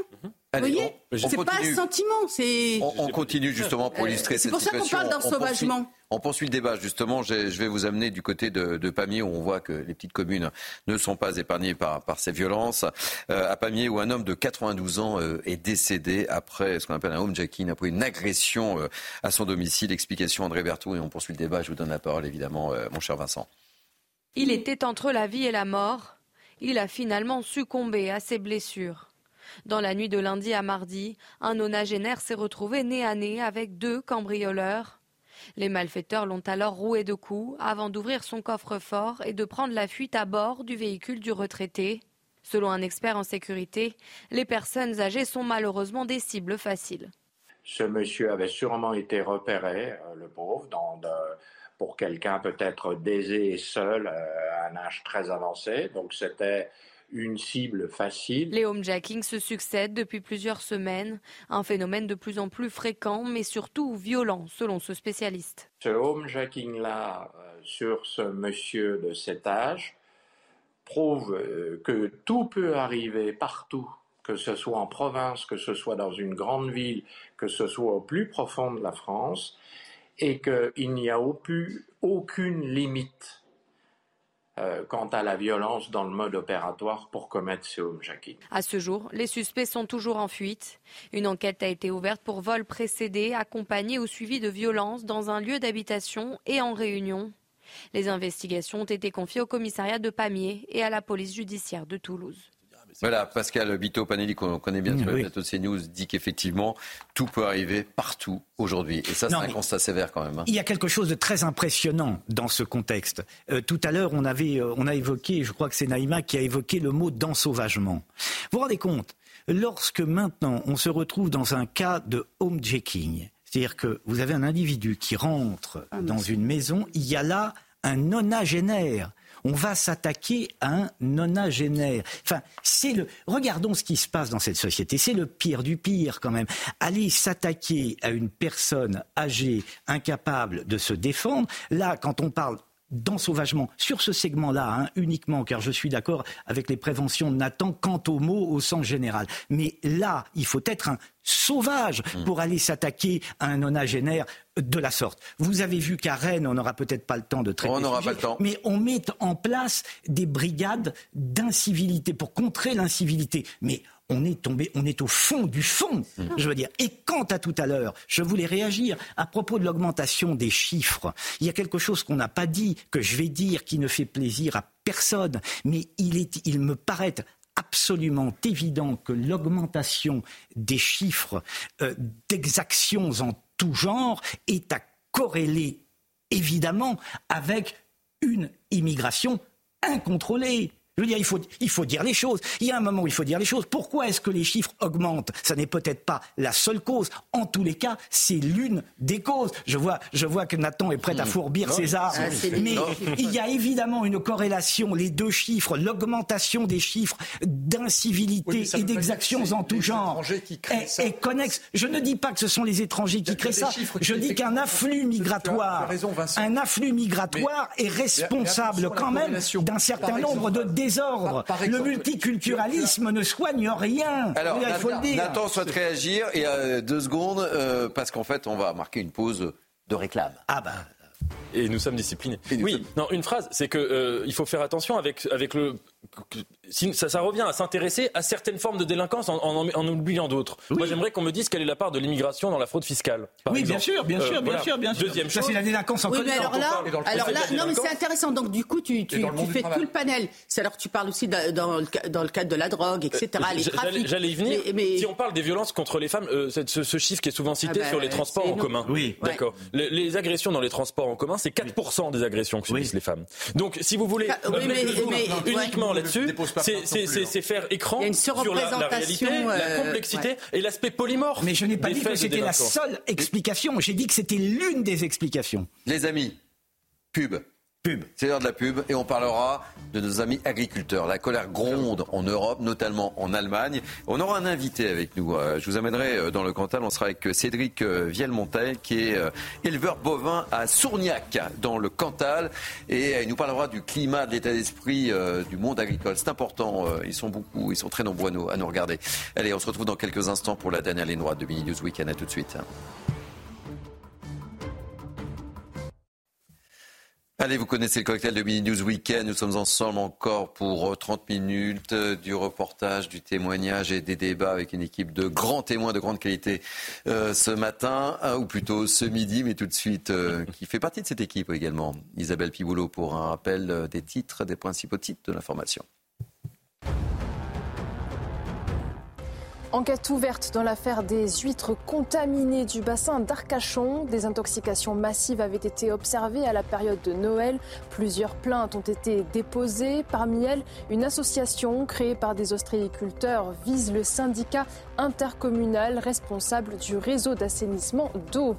Allez, vous voyez C'est pas un sentiment. C'est On, on continue justement pour Euh, illustrer c'est cette pour ça qu'on situation. parle d'ensauvagement. On poursuit le débat justement. Je, je vais vous amener du côté de, de Pamiers où on voit que les petites communes ne sont pas épargnées par, par ces violences. Euh, à Pamiers où un homme de 92 ans euh, est décédé après ce qu'on appelle un homejacking, après une agression euh, à son domicile. Explication André Berthoud et on poursuit le débat. Je vous donne la parole évidemment, euh, mon cher Vincent. Il était entre la vie et la mort. Il a finalement succombé à ses blessures. Dans la nuit de lundi à mardi, un nonagénaire s'est retrouvé nez à nez avec deux cambrioleurs. Les malfaiteurs l'ont alors roué de coups avant d'ouvrir son coffre-fort et de prendre la fuite à bord du véhicule du retraité. Selon un expert en sécurité, les personnes âgées sont malheureusement des cibles faciles. Ce monsieur avait sûrement été repéré, euh, le pauvre, pour quelqu'un peut-être d'aisé et seul euh, à un âge très avancé. Donc c'était une cible facile. Les homejacking se succèdent depuis plusieurs semaines, un phénomène de plus en plus fréquent, mais surtout violent, selon ce spécialiste. Ce homejacking-là, euh, sur ce monsieur de cet âge, prouve euh, que tout peut arriver partout, que ce soit en province, que ce soit dans une grande ville, que ce soit au plus profond de la France, et qu'il n'y a aucune limite euh, quant à la violence dans le mode opératoire pour commettre ce homejacking. À ce jour, les suspects sont toujours en fuite. Une enquête a été ouverte pour vol précédé, accompagné ou suivi de violences dans un lieu d'habitation et en réunion. Les investigations ont été confiées au commissariat de Pamiers et à la police judiciaire de Toulouse. Voilà, Pascal Bito Panelli, qu'on connaît bien sur le plateau de CNews, dit qu'effectivement, tout peut arriver partout aujourd'hui. Et ça, c'est un constat sévère quand même. Hein. Il y a quelque chose de très impressionnant dans ce contexte. Euh, tout à l'heure, on, avait, euh, on a évoqué, je crois que c'est Naïma qui a évoqué le mot d'ensauvagement. Vous vous rendez compte Lorsque maintenant on se retrouve dans un cas de homejacking, c'est-à-dire que vous avez un individu qui rentre ah, dans une maison, il y a là un nonagénaire on va s'attaquer à un nonagénaire. Enfin, c'est le. Regardons ce qui se passe dans cette société. C'est le pire du pire quand même. Aller s'attaquer à une personne âgée, incapable de se défendre. Là, quand on parle d'ensauvagement sur ce segment-là hein, uniquement, car je suis d'accord avec les préventions de Nathan quant au mot au sens général. Mais là, il faut être un sauvage mm. pour aller s'attaquer à un nonagénaire de la sorte. Vous avez vu qu'à Rennes, on n'aura peut-être pas le temps de traiter. On n'aura pas le temps. Mais on met en place des brigades d'incivilité pour contrer l'incivilité. Mais on est tombé, on est au fond du fond, je veux dire. Et quant à tout à l'heure, je voulais réagir à propos de l'augmentation des chiffres. Il y a quelque chose qu'on n'a pas dit, que je vais dire, qui ne fait plaisir à personne, mais il, est, il me paraît absolument évident que l'augmentation des chiffres euh, d'exactions en tout genre est à corréler évidemment avec une immigration incontrôlée. Je veux dire, il faut, il faut dire les choses. Il y a un moment où il faut dire les choses. Pourquoi est-ce que les chiffres augmentent? Ça n'est peut-être pas la seule cause. En tous les cas, c'est l'une des causes. Je vois, je vois que Nathan est prêt à hmm. fourbir ses armes. Ah, mais il y a évidemment une corrélation, les deux chiffres, l'augmentation des chiffres d'incivilité et d'exactions en tout genre est, connexe. Je ne dis pas que ce sont les étrangers qui créent ça. Je dis qu'un afflux migratoire, un afflux migratoire est responsable quand même d'un certain nombre de désordre. le multiculturalisme ne soigne rien. Alors, il faut le dire. Nathan souhaite réagir et euh, deux secondes euh, parce qu'en fait, on va marquer une pause de réclame. Ah ben. Et nous sommes disciplinés. oui, non, une phrase, c'est que euh, il faut faire attention avec avec le ça, ça, revient à s'intéresser à certaines formes de délinquance en, en, en oubliant d'autres. Moi, j'aimerais qu'on me dise quelle est la part de l'immigration dans la fraude fiscale. oui, bien sûr, bien sûr, bien sûr, bien sûr. Deuxième chose. Ça, c'est la délinquance en oui, mais alors là, alors là, non, mais c'est intéressant. Donc, du coup, tu, tu, tu fais tout le panel. C'est alors tu parles aussi dans le, dans le cadre de la drogue, etc. Euh, J'allais y venir. Mais, Si on parle des violences contre les femmes, euh, ce, ce, chiffre qui est souvent cité ah bah, sur les transports en commun. Oui, d'accord. Les, les, agressions dans les transports en commun, c'est 4% des agressions que subissent les femmes. Donc, si vous voulez, uniquement là-dessus, c'est faire écran sur la, réalité, la euh, complexité et l'aspect polymorphe. Mais je n'ai pas dit que c'était la seule explication. J'ai dit que c'était l'une des explications. Les amis, pub. Pub. C'est l'heure de la pub et on parlera de nos amis agriculteurs. La colère gronde en Europe, notamment en Allemagne. On aura un invité avec nous. Euh, je vous amènerai euh, dans le Cantal. On sera avec euh, Cédric Vielmontel, qui est éleveur bovin à Sourniac, dans le Cantal. Et il nous parlera du climat, de l'état d'esprit du monde agricole. C'est important. Ils sont beaucoup, ils sont très nombreux à nous, regarder. Allez, on se retrouve dans quelques instants pour la dernière ligne droite de Mini News Weekend. À tout de suite. Allez, vous connaissez le cocktail de Mini News Weekend. Nous sommes ensemble encore pour 30 euh, minutes euh, du reportage, du témoignage et des débats avec une équipe de grands témoins de grande qualité euh, ce matin, ou plutôt ce midi, mais tout de suite, qui fait partie de cette équipe également. Isabelle Piboulot pour un rappel des titres, des principaux titres de l'information. Enquête ouverte dans l'affaire des huîtres contaminées du bassin d'Arcachon. Des intoxications massives avaient été observées à la période de Noël. Plusieurs plaintes ont été déposées. Parmi elles, une association créée par des ostréiculteurs vise le syndicat intercommunal responsable du réseau d'assainissement d'eau.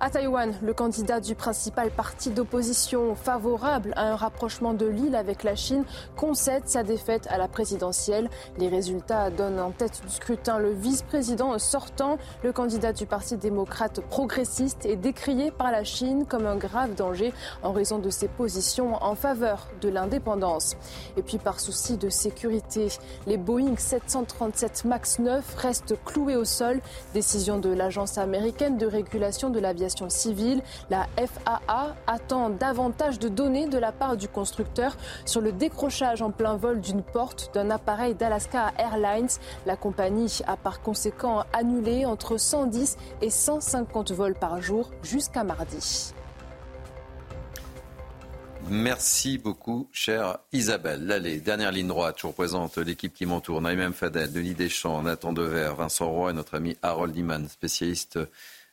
À Taïwan, le candidat du principal parti d'opposition favorable à un rapprochement de l'île avec la Chine concède sa défaite à la présidentielle. Les résultats donnent en tête du scrutin le vice-président sortant, le candidat du Parti démocrate progressiste, est décrié par la Chine comme un grave danger en raison de ses positions en faveur de l'indépendance. Et puis par souci de sécurité, les Boeing 737 MAX 9 restent cloués au sol. Décision de l'Agence américaine de régulation de l'aviation civile. La FAA attend davantage de données de la part du constructeur sur le décrochage en plein vol d'une porte d'un appareil d'Alaska Airlines. La compagnie a par conséquent annulé entre 110 et 150 vols par jour jusqu'à mardi. Merci beaucoup, chère Isabelle. Allez, dernière ligne droite. Je vous représente l'équipe qui m'entoure. Naïm Fadel, Denis Deschamps, Nathan Dever, Vincent Roy et notre ami Harold Iman, spécialiste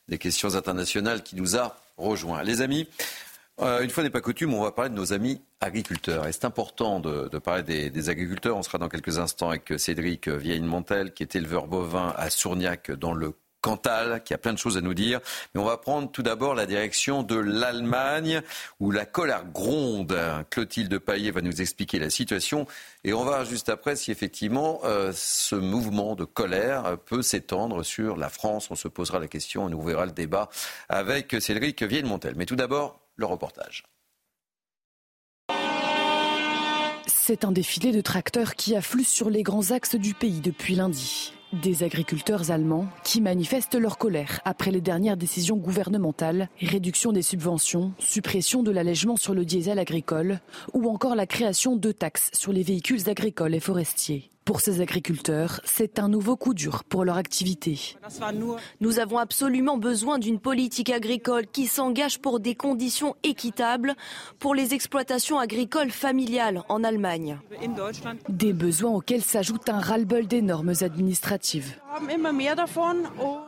des questions internationales qui nous a rejoints. Les amis, euh, une fois n'est pas coutume, on va parler de nos amis agriculteurs. Et c'est important de, parler des, agriculteurs. On sera dans quelques instants avec Cédric Vieille-Montel, qui est éleveur bovin à Sourniac, dans le Cantal, qui a plein de choses à nous dire. Mais on va prendre tout d'abord la direction de l'Allemagne, où la colère gronde. Clotilde Paillet va nous expliquer la situation. Et on va juste après si effectivement euh, ce mouvement de colère peut s'étendre sur la France. On se posera la question, on ouvrira le débat avec Cédric Vieille-Montel. Mais tout d'abord, le reportage. C'est un défilé de tracteurs qui affluent sur les grands axes du pays depuis lundi. Des agriculteurs allemands qui manifestent leur colère après les dernières décisions gouvernementales, réduction des subventions, suppression de l'allègement sur le diesel agricole ou encore la création de taxes sur les véhicules agricoles et forestiers. Pour ces agriculteurs, c'est un nouveau coup dur pour leur activité. Nous avons absolument besoin d'une politique agricole qui s'engage pour des conditions équitables pour les exploitations agricoles familiales en Allemagne. Des besoins auxquels s'ajoute un ras-le-bol des normes administratives.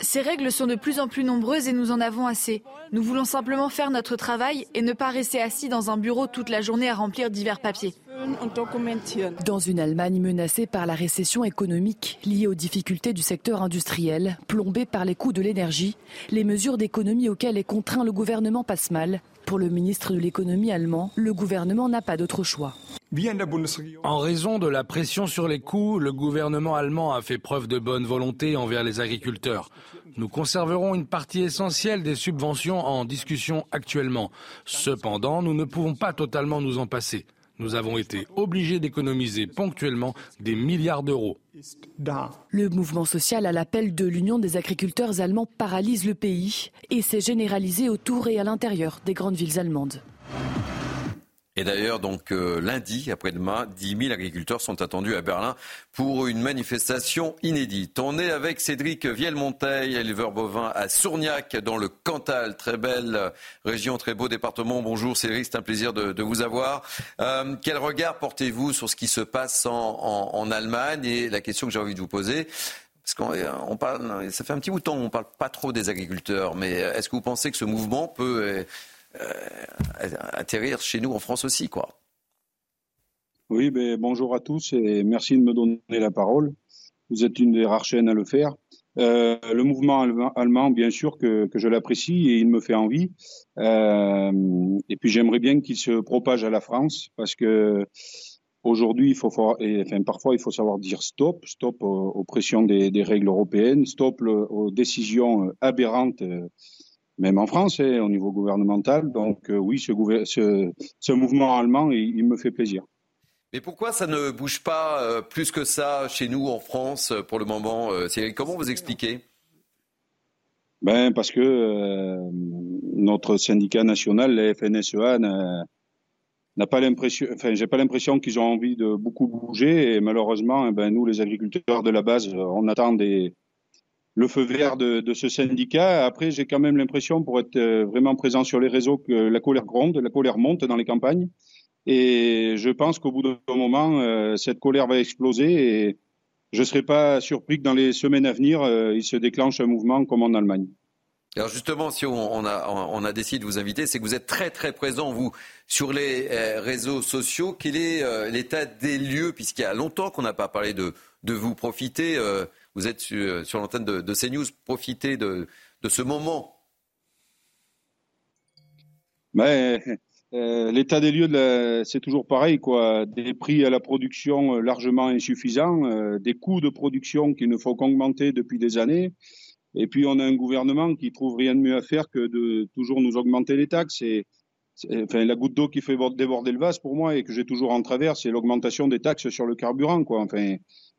Ces règles sont de plus en plus nombreuses et nous en avons assez. Nous voulons simplement faire notre travail et ne pas rester assis dans un bureau toute la journée à remplir divers papiers. Dans une Allemagne menacée par la récession économique liée aux difficultés du secteur industriel, plombée par les coûts de l'énergie, les mesures d'économie auxquelles est contraint le gouvernement passent mal. Pour le ministre de l'économie allemand, le gouvernement n'a pas d'autre choix. En raison de la pression sur les coûts, le gouvernement allemand a fait preuve de bonne volonté envers les agriculteurs. Nous conserverons une partie essentielle des subventions en discussion actuellement. Cependant, nous ne pouvons pas totalement nous en passer. Nous avons été obligés d'économiser ponctuellement des milliards d'euros. Le mouvement social à l'appel de l'Union des agriculteurs allemands paralyse le pays et s'est généralisé autour et à l'intérieur des grandes villes allemandes. Et d'ailleurs, donc euh, lundi, après-demain, 10 000 agriculteurs sont attendus à Berlin pour une manifestation inédite. On est avec Cédric Vielmonteil, éleveur bovin à Sourniac, dans le Cantal. Très belle région, très beau département. Bonjour Cédric, c'est un plaisir de, vous avoir. Euh, quel regard portez-vous sur ce qui se passe en, en Allemagne? Et la question que j'ai envie de vous poser, parce qu'on parle, ça fait un petit bout de temps, on ne parle pas trop des agriculteurs, mais est-ce que vous pensez que ce mouvement peut euh, atterrir chez nous en France aussi, quoi. Oui, ben, bonjour à tous et merci de me donner la parole. Vous êtes une des rares chaînes à le faire. Euh, le mouvement allemand, bien sûr que, je l'apprécie et il me fait envie. Euh, et puis j'aimerais bien qu'il se propage à la France parce que aujourd'hui, parfois il faut savoir dire stop, stop aux, pressions des, règles européennes, stop aux décisions aberrantes même en France, hein, au niveau gouvernemental. Donc euh, oui, ce, ce, mouvement allemand, il, me fait plaisir. Mais pourquoi ça ne bouge pas euh, plus que ça chez nous en France pour le moment euh, Comment vous expliquez? Ben, Parce que notre syndicat national, la FNSEA, n'a pas l'impression, enfin, j'ai pas l'impression qu'ils ont envie de beaucoup bouger. Et malheureusement, eh ben, nous, les agriculteurs de la base, on attend des, le feu vert de, ce syndicat. Après, j'ai quand même l'impression, pour être euh, vraiment présent sur les réseaux, que la colère gronde, la colère monte dans les campagnes. Et je pense qu'au bout d'un moment, euh, cette colère va exploser. Et je ne serais pas surpris que dans les semaines à venir, il se déclenche un mouvement comme en Allemagne. Alors justement, si on, a, décidé de vous inviter, c'est que vous êtes très très présent, vous, sur les réseaux sociaux. Quel est l'état des lieux, puisqu'il y a longtemps qu'on n'a pas parlé de vous profiter, vous êtes sur, sur l'antenne de, CNews, profitez de, ce moment euh, l'état des lieux, c'est toujours pareil, quoi. Des prix à la production euh, largement insuffisants, euh, des coûts de production qui ne font qu'augmenter depuis des années. Et puis on a un gouvernement qui trouve rien de mieux à faire que de toujours nous augmenter les taxes. Et, la goutte d'eau qui fait déborder le vase pour moi et que j'ai toujours en travers, c'est l'augmentation des taxes sur le carburant, quoi. Enfin,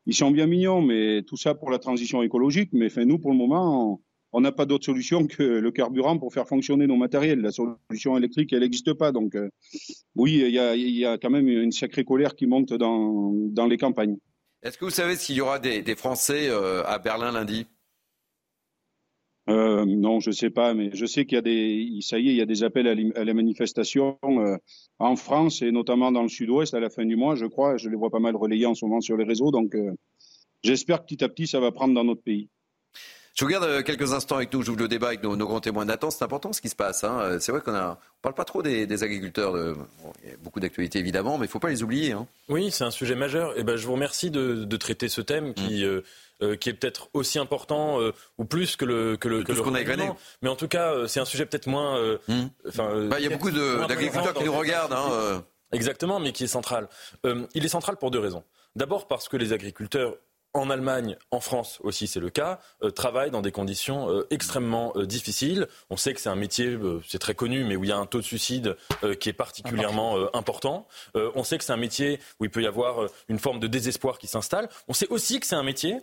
ils sont bien mignons, mais tout ça pour la transition écologique. Mais nous, pour le moment, on n'a pas d'autre solution que le carburant pour faire fonctionner nos matériels. La solution électrique, elle n'existe pas. Donc, euh, oui, il y a, quand même une sacrée colère qui monte dans, les campagnes. Est-ce que vous savez s'il y aura des, Français euh, à Berlin lundi? Euh, non, je ne sais pas, mais je sais qu'il y a des, ça y est, il y a des appels à, la manifestation en France et notamment dans le Sud-Ouest à la fin du mois, je crois. Je les vois pas mal relayés en ce moment sur les réseaux, donc j'espère que petit à petit ça va prendre dans notre pays. Je vous garde euh, quelques instants avec nous. J'ouvre le débat avec nos, grands témoins d'attente. C'est important ce qui se passe. Hein. Euh, c'est vrai qu'on ne parle pas trop des, agriculteurs. De, il y a beaucoup d'actualités évidemment, mais il ne faut pas les oublier. Hein. Oui, c'est un sujet majeur. Et eh ben, je vous remercie de, traiter ce thème qui. Mm. Euh, qui est peut-être aussi important ou plus que le que le, que qu'on a Mais en tout cas, c'est un sujet peut-être moins. Mm. Bah, il y a beaucoup d'agriculteurs qui nous regardent. Hein, Exactement, mais qui est central. il est central pour deux raisons. D'abord parce que les agriculteurs en Allemagne, en France aussi c'est le cas, euh, travaillent dans des conditions euh, extrêmement euh, difficiles. On sait que c'est un métier, c'est très connu, mais où il y a un taux de suicide qui est particulièrement important. on sait que c'est un métier où il peut y avoir une forme de désespoir qui s'installe. On sait aussi que c'est un métier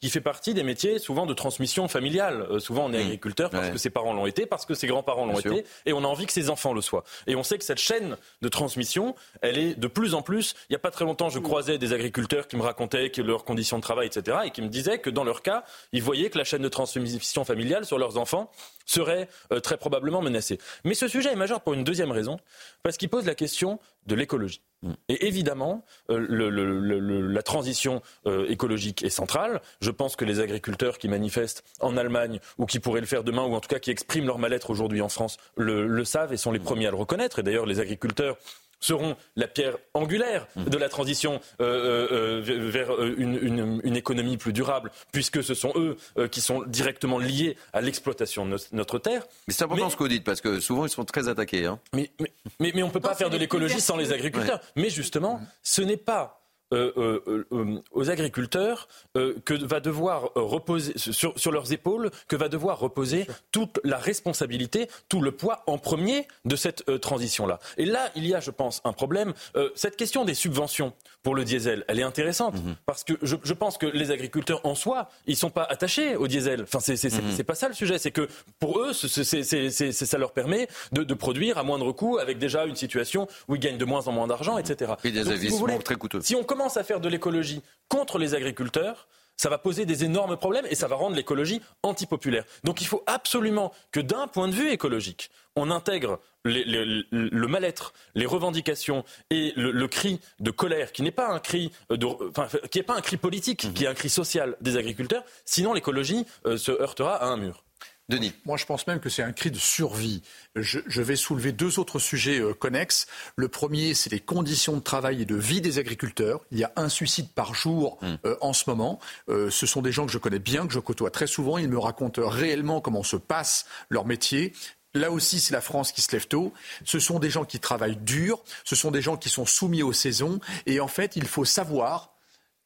qui fait partie des métiers souvent de transmission familiale. Euh, souvent, on est mmh. agriculteur parce que ses parents l'ont été, parce que ses grands-parents l'ont été, et on a envie que ses enfants le soient. Et on sait que cette chaîne de transmission, elle est de plus en plus. Il n'y a pas très longtemps, je mmh. croisais des agriculteurs qui me racontaient que leurs conditions de travail, etc., et qui me disaient que dans leur cas, ils voyaient que la chaîne de transmission familiale sur leurs enfants serait euh, très probablement menacée. Mais ce sujet est majeur pour une deuxième raison, parce qu'il pose la question de l'écologie. Mm. Et évidemment, euh, la transition euh, écologique est centrale. Je pense que les agriculteurs qui manifestent en Allemagne ou qui pourraient le faire demain, ou en tout cas qui expriment leur mal-être aujourd'hui en France, le, savent et sont les premiers à le reconnaître. Et d'ailleurs, les agriculteurs seront la pierre angulaire mmh. de la transition euh, euh, euh, vers une, économie plus durable, puisque ce sont eux qui sont directement liés à l'exploitation de notre terre. Mais c'est important ce que vous dites, parce que souvent ils sont très attaqués. Hein. Mais, mais, mais, on ne peut pas faire de l'écologie sans les agriculteurs. Mais justement, ce n'est pas euh, euh, euh, aux agriculteurs que va devoir reposer sur, sur, leurs épaules, que va devoir reposer toute la responsabilité, tout le poids en premier de cette transition-là. Et là, il y a, je pense, un problème. cette question des subventions pour le diesel, elle est intéressante mhm. parce que je, je, pense que les agriculteurs en soi, ils sont pas attachés au diesel. Enfin, c'est mhm. pas ça le sujet. C'est que pour eux, ça leur permet de, de, produire à moindre coût avec déjà une situation où ils gagnent de moins en moins d'argent, etc. Et des très coûteux. Si on commence à faire de l'écologie contre les agriculteurs, ça va poser des énormes problèmes et ça va rendre l'écologie antipopulaire. Donc il faut absolument que d'un point de vue écologique, on intègre le mal-être, les revendications et le, cri de colère, qui n'est pas un cri qui pas un cri politique, qui est un cri social des agriculteurs. Sinon, l'écologie euh, se heurtera à un mur. Denis. Moi, je pense même que c'est un cri de survie. Je, vais soulever deux autres sujets euh, connexes. Le premier, c'est les conditions de travail et de vie des agriculteurs. Il y a un suicide par jour hmm. euh, en ce moment. Euh, ce sont des gens que je connais bien, que je côtoie très souvent. Ils me racontent réellement comment se passe leur métier. Là aussi, c'est la France qui se lève tôt. Ce sont des gens qui travaillent dur. Ce sont des gens qui sont soumis aux saisons. Et en fait, il faut savoir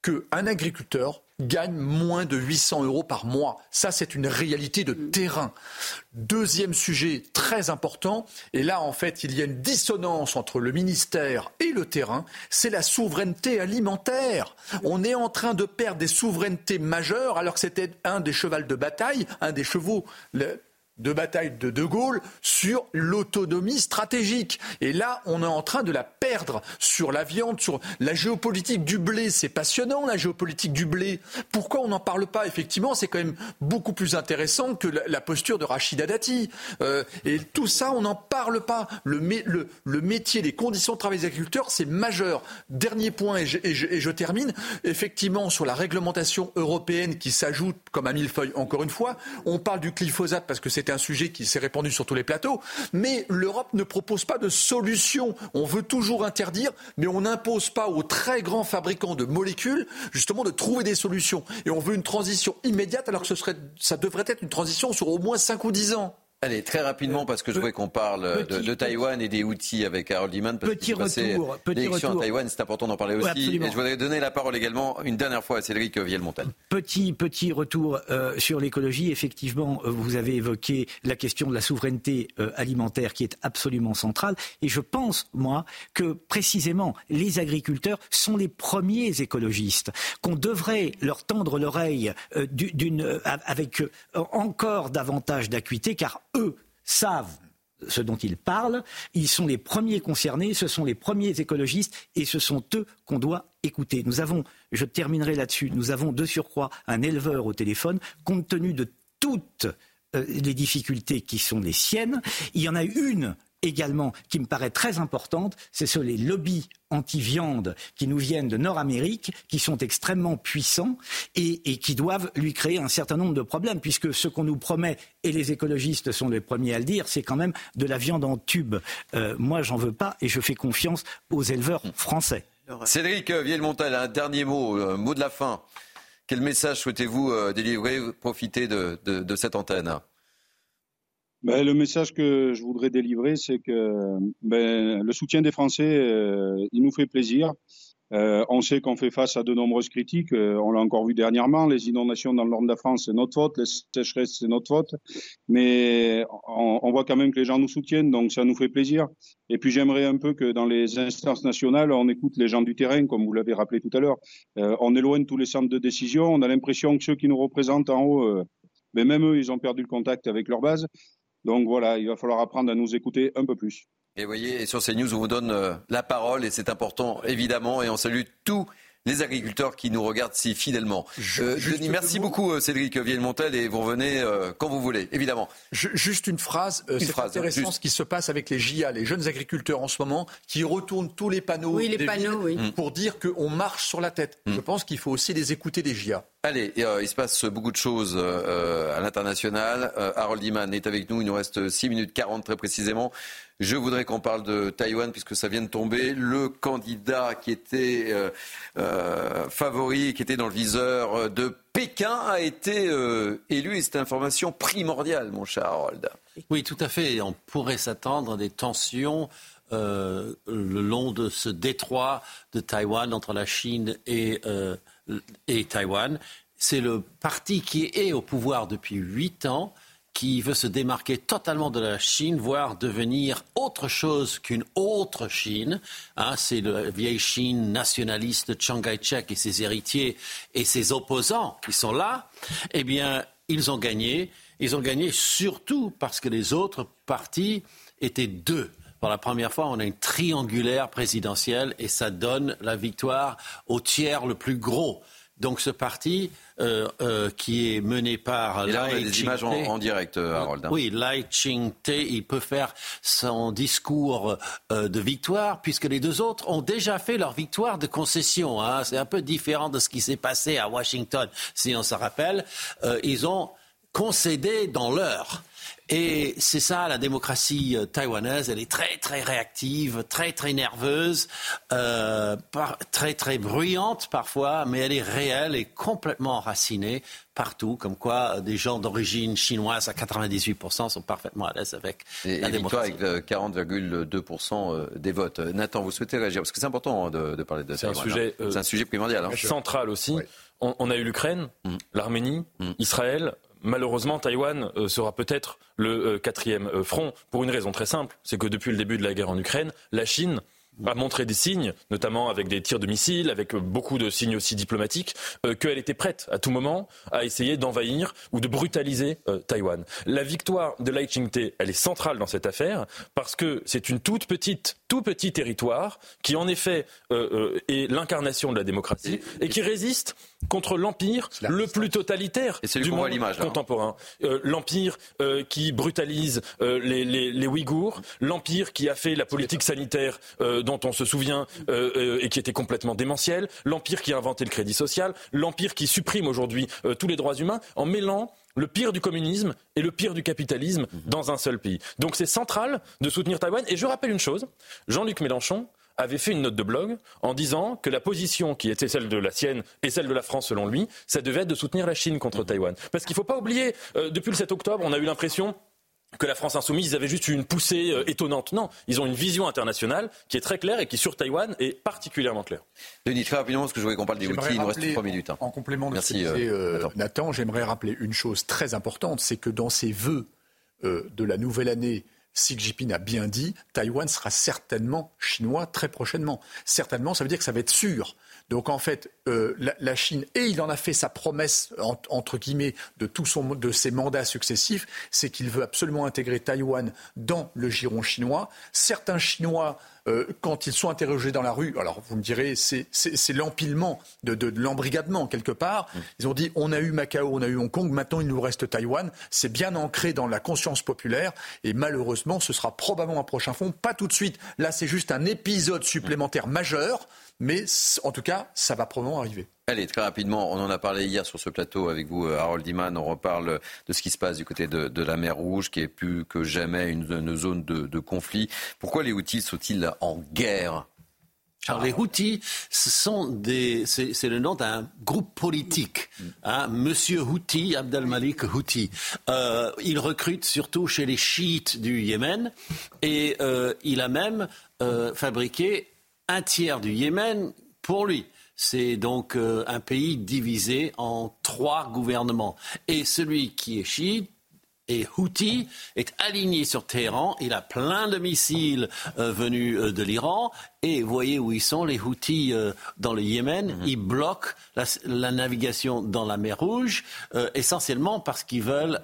qu'un agriculteur gagne moins de 800 euros par mois. Ça, c'est une réalité de terrain. Deuxième sujet très important, et là, en fait, il y a une dissonance entre le ministère et le terrain, c'est la souveraineté alimentaire. On est en train de perdre des souverainetés majeures, alors que c'était un des chevals de bataille, un des chevaux de bataille de De Gaulle sur l'autonomie stratégique. Et là, on est en train de la perdre sur la viande, sur la géopolitique du blé. C'est passionnant, la géopolitique du blé. Pourquoi on n'en parle pas? Effectivement, c'est quand même beaucoup plus intéressant que la, posture de Rachida Dati. Euh, et tout ça, on n'en parle pas. Le, métier, les conditions de travail des agriculteurs, c'est majeur. Dernier point, et je, termine, effectivement, sur la réglementation européenne qui s'ajoute comme un millefeuille, encore une fois, on parle du glyphosate parce que c'est un sujet qui s'est répandu sur tous les plateaux, mais l'Europe ne propose pas de solution. On veut toujours interdire, mais on n'impose pas aux très grands fabricants de molécules, justement, de trouver des solutions. Et on veut une transition immédiate, alors que ce ça devrait être une transition sur au moins 5 ou 10 ans. Allez, très rapidement, parce que je voudrais qu'on parle de, de, Taïwan et des outils avec Harold Iman. Parce petit retour. Petit retour. à Taïwan, c'est important d'en parler aussi. et je voudrais donner la parole également une dernière fois à Cédric Vielmontal. Petit, petit retour euh, sur l'écologie. Effectivement, euh, vous avez évoqué la question de la souveraineté euh, alimentaire qui est absolument centrale. Et je pense, moi, que précisément, les agriculteurs sont les premiers écologistes, qu'on devrait leur tendre l'oreille d'une, avec encore davantage d'acuité, car eux savent ce dont ils parlent, ils sont les premiers concernés, ce sont les premiers écologistes et ce sont eux qu'on doit écouter. Nous avons, je terminerai là-dessus, nous avons de surcroît un éleveur au téléphone, compte tenu de toutes euh, les difficultés qui sont les siennes. Il y en a une également qui me paraît très importante, c'est sur les lobbies anti-viande qui nous viennent de Nord-Amérique, qui sont extrêmement puissants et, qui doivent lui créer un certain nombre de problèmes, puisque ce qu'on nous promet, et les écologistes sont les premiers à le dire, c'est quand même de la viande en tube. Euh, moi, j'en veux pas et je fais confiance aux éleveurs français. Cédric Villemontal, un dernier mot, un mot de la fin. Quel message souhaitez-vous euh, délivrer, profiter de cette antenne? Ben, le message que je voudrais délivrer, c'est que ben, le soutien des Français, euh, il nous fait plaisir. Euh, on sait qu'on fait face à de nombreuses critiques. Euh, on l'a encore vu dernièrement. Les inondations dans le nord de la France, c'est notre faute. Les sécheresses, c'est notre faute. Mais on, on, voit quand même que les gens nous soutiennent, donc ça nous fait plaisir. Et puis j'aimerais un peu que dans les instances nationales, on écoute les gens du terrain, comme vous l'avez rappelé tout à l'heure. Euh, on éloigne tous les centres de décision. On a l'impression que ceux qui nous représentent en haut, ben même eux, ils ont perdu le contact avec leur base. Donc voilà, il va falloir apprendre à nous écouter un peu plus. Et voyez, sur CNews, on vous donne euh, la parole et c'est important évidemment et on salue tous les agriculteurs qui nous regardent si fidèlement. Euh, Denis, merci beaucoup euh, Cédric Villemontel et vous revenez quand vous voulez, évidemment. juste une phrase, c'est intéressant ce qui se passe avec les JA, les jeunes agriculteurs en ce moment, qui retournent tous les panneaux, oui, les panneaux oui. pour dire qu'on marche sur la tête. Mm. Je pense qu'il faut aussi les écouter des JA. Allez, euh, il se passe beaucoup de choses euh, à l'international. Euh, Harold Iman est avec nous. Il nous reste 6 minutes 40 très précisément. Je voudrais qu'on parle de Taïwan puisque ça vient de tomber. Le candidat qui était favori, qui était dans le viseur de Pékin a été élu et c'est une information primordiale, mon cher Harold. Oui, tout à fait. On pourrait s'attendre à des tensions le long de ce détroit de Taïwan entre la Chine et et Taïwan. C'est le parti qui est au pouvoir depuis huit ans qui veut se démarquer totalement de la Chine, voire devenir autre chose qu'une autre Chine. Hein, c'est la vieille Chine nationaliste de Chiang Kai-shek et ses héritiers et ses opposants qui sont là. Eh bien, ils ont gagné. Ils ont gagné surtout parce que les autres partis étaient deux. Pour la première fois, on a une triangulaire présidentielle et ça donne la victoire au tiers le plus gros. Donc ce parti euh, euh, qui est mené par Et là, on a des images en, direct, euh, Harold. Hein. Oui, Lai Ching-te, il peut faire son discours de victoire puisque les deux autres ont déjà fait leur victoire de concession. Hein. C'est un peu différent de ce qui s'est passé à Washington, si on se rappelle. ils ont concédé dans l'heure. Et c'est ça la démocratie euh, taïwanaise. Elle est très très réactive, très très nerveuse, euh, très très bruyante parfois, mais elle est réelle et complètement enracinée partout. Comme quoi, euh, des gens d'origine chinoise à 98% sont parfaitement à l'aise avec la démocratie. avec 40,2% des votes. Nathan, vous souhaitez réagir? Parce que c'est important hein, de, parler de ça. C'est un sujet, c'est un sujet primordial. Hein. Central aussi. On, a eu l'Ukraine, mm. l'Arménie, mm. Israël malheureusement, Taïwan euh, sera peut-être le euh, quatrième euh, front pour une raison très simple, c'est que depuis le début de la guerre en Ukraine, la Chine a montré des signes, notamment avec des tirs de missiles, avec beaucoup de signes aussi diplomatiques, qu'elle était prête à tout moment à essayer d'envahir ou de brutaliser Taïwan. La victoire de Lai Ching-te, elle est centrale dans cette affaire parce que c'est une toute petite, tout petit territoire qui en effet est l'incarnation de la démocratie et, qui résiste contre l'empire le plus totalitaire du monde hein. contemporain. l'empire qui brutalise les, les, les Ouïghours, l'empire qui a fait la politique sanitaire dont on se souvient euh, euh, et qui était complètement démentiel, l'empire qui a inventé le crédit social, l'empire qui supprime aujourd'hui euh, tous les droits humains en mêlant le pire du communisme et le pire du capitalisme dans un seul pays. Donc c'est central de soutenir Taïwan. Et je rappelle une chose, Jean-Luc Mélenchon avait fait une note de blog en disant que la position qui était celle de la sienne et celle de la France selon lui, ça devait être de soutenir la Chine contre Taïwan. Parce qu'il ne faut pas oublier, depuis le 7 octobre, on a eu l'impression que la France insoumise, ils avaient juste une poussée euh, étonnante. Non, ils ont une vision internationale qui est très claire et qui, sur Taïwan, est particulièrement claire. Denis, très rapidement, parce que je voulais qu'on parle des outils, il nous reste trois minutes. Hein. En complément de ce que disait euh, Nathan, j'aimerais rappeler une chose très importante, c'est que dans ses vœux euh, de la nouvelle année, Xi Jinping a bien dit, Taïwan sera certainement chinois très prochainement. Certainement, ça veut dire que ça va être sûr. Donc en fait, euh, la, Chine, et il en a fait sa promesse, entre guillemets, de tous ses mandats successifs, c'est qu'il veut absolument intégrer Taïwan dans le giron chinois. Certains Chinois euh, quand ils sont interrogés dans la rue, alors vous me direz, c'est l'empilement de, de, l'embrigadement quelque part. Mm. Ils ont dit, on a eu Macao, on a eu Hong Kong, maintenant il nous reste Taïwan. C'est bien ancré dans la conscience populaire et malheureusement, ce sera probablement un prochain fond. Pas tout de suite. Là, c'est juste un épisode supplémentaire majeur mais en tout cas, ça va probablement arriver. Allez, très rapidement, on en a parlé hier sur ce plateau avec vous, euh, Harold Iman. On reparle de ce qui se passe du côté de, la mer Rouge, qui est plus que jamais une, zone de, conflit. Pourquoi les Houthis sont-ils en guerre? Alors les Houthis, ce sont des, c'est, le nom d'un groupe politique, hein, Monsieur Houthi, Abdelmalik Houthi. Euh, il recrute surtout chez les chiites du Yémen et euh, il a même euh, fabriqué un tiers du Yémen pour lui. C'est donc euh, un pays divisé en trois gouvernements. Et celui qui est chiite et Houthi est aligné sur Téhéran. Il a plein de missiles euh, venus euh, de l'Iran. Et voyez où ils sont, les Houthis euh, dans le Yémen. Mhm. Ils bloquent la, navigation dans la mer Rouge, essentiellement parce qu'ils veulent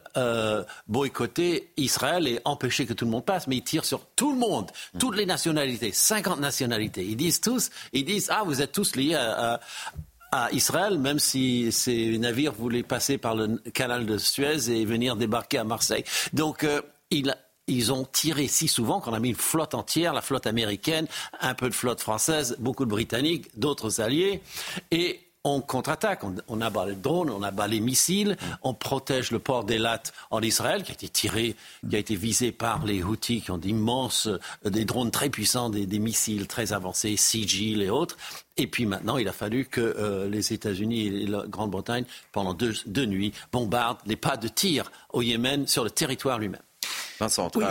boycotter Israël et empêcher que tout le monde passe. Mais ils tirent sur tout le monde, toutes les nationalités, 50 nationalités. Ils disent tous, ils disent, ah, vous êtes tous liés à, à Israël, même si ces navires voulaient passer par le canal de Suez et venir débarquer à Marseille. Donc, euh, ils ont tiré si souvent qu'on a mis une flotte entière, la flotte américaine, un peu de flotte française, beaucoup de Britanniques, d'autres alliés. Et on contre-attaque, on, abat les drones, on abat les missiles, on protège le port d'Elat en Israël, qui a été tiré, qui a été visé par les Houthis, qui ont d'immenses, euh, des drones très puissants, des, missiles très avancés, Sigil et autres. Et puis maintenant, il a fallu que euh, les États-Unis et la Grande-Bretagne, pendant deux, deux nuits, bombardent les pas de tir au Yémen sur le territoire lui-même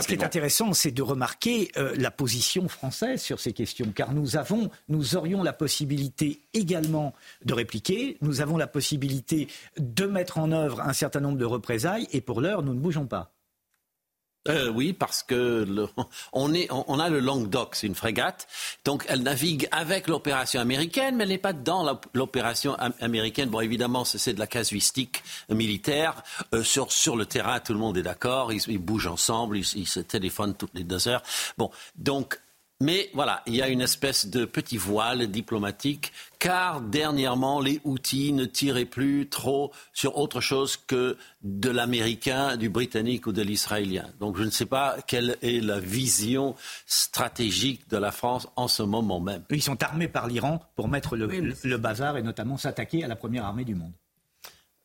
ce qui est intéressant, c'est de remarquer euh, la position française sur ces questions, car nous avons, nous aurions la possibilité également de répliquer, nous avons la possibilité de mettre en œuvre un certain nombre de représailles, et pour l'heure, nous ne bougeons pas. Euh, oui, parce que on, est, on, a le Languedoc, c'est une frégate, donc elle navigue avec l'opération américaine, mais elle n'est pas dans l'opération américaine. Bon, évidemment, c'est de la casuistique militaire. Euh, sur, sur le terrain, tout le monde est d'accord, ils, bougent ensemble, ils, ils, se téléphonent toutes les deux heures. Bon, donc mais voilà, il y a une espèce de petit voile diplomatique, car dernièrement, les outils ne tiraient plus trop sur autre chose que de l'américain, du britannique ou de l'israélien. Donc je ne sais pas quelle est la vision stratégique de la France en ce moment même. Ils sont armés par l'Iran pour mettre le bazar et notamment s'attaquer à la première armée du monde.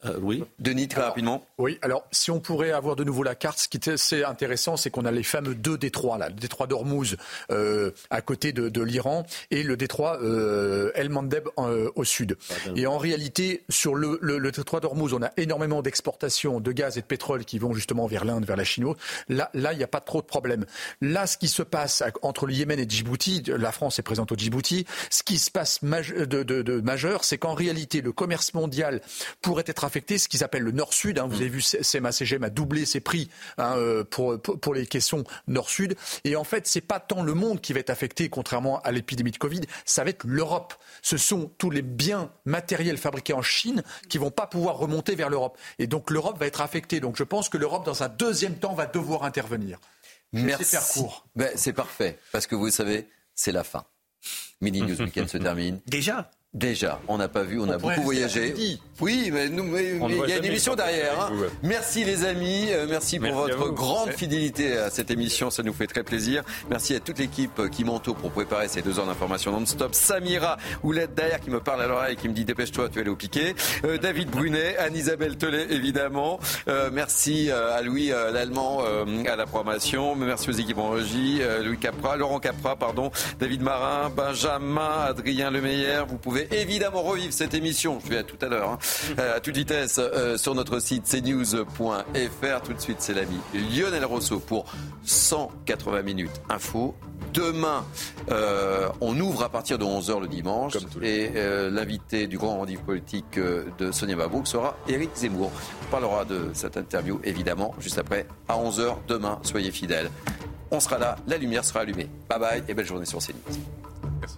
Euh, oui. Denis, très rapidement. Oui, alors si on pourrait avoir de nouveau la carte, ce qui est assez intéressant, c'est qu'on a les fameux deux détroits, là, le détroit d'Ormuz euh, à côté de, l'Iran et le détroit euh, El Mandeb au sud. Et en réalité, sur le, le, détroit d'Ormuz, on a énormément d'exportations de gaz et de pétrole qui vont justement vers l'Inde, vers la Chine. Là, là, il n'y a pas trop de problème. Là, ce qui se passe entre le Yémen et Djibouti, la France est présente au Djibouti, ce qui se passe de, de majeur, c'est qu'en réalité, le commerce mondial pourrait être ce qu'ils appellent le Nord-Sud. Hein. Vous avez vu, CMA-CGM a doublé ses prix hein, euh, pour, pour, les caissons Nord-Sud. Et en fait, c'est pas tant le monde qui va être affecté, contrairement à l'épidémie de Covid, ça va être l'Europe. Ce sont tous les biens matériels fabriqués en Chine qui vont pas pouvoir remonter vers l'Europe. Et donc l'Europe va être affectée. Donc je pense que l'Europe, dans un deuxième temps, va devoir intervenir. Merci. Faire court. Ben, c'est parfait, parce que vous savez, c'est la fin. Mini News Weekend se termine. Déjà? Déjà, on n'a pas vu, on, a beaucoup voyagé. Oui, mais, nous, il y a une émission derrière. Hein. Merci les amis, euh, merci pour votre grande fidélité à cette émission, ça nous fait très plaisir. Merci à toute l'équipe qui m'entoure pour préparer ces deux heures d'information non-stop. Samira Oulette derrière qui me parle à l'oreille et qui me dit dépêche-toi, tu vas aller au piqué. Euh, David Brunet, Anne-Isabelle Telet évidemment. Euh, merci à Louis l'Allemand à la programmation. Merci aux équipes en régie, Louis Capra, Laurent Capra, pardon, David Marin, Benjamin, Adrien Lemeyer. Vous pouvez évidemment revivre cette émission, je vais à tout à l'heure, hein, euh, à toute vitesse, euh, sur notre site cnews.fr. Tout de suite, c'est l'ami Lionel Rousseau pour 180 minutes info. Demain, euh, on ouvre à partir de 11h le dimanche. Et l'invité du grand rendez-vous politique de Sonia Babouk sera Éric Zemmour. On parlera de cette interview, évidemment, juste après, à 11h demain. Soyez fidèles. On sera là, la lumière sera allumée. Bye bye et belle journée sur CNews. Merci.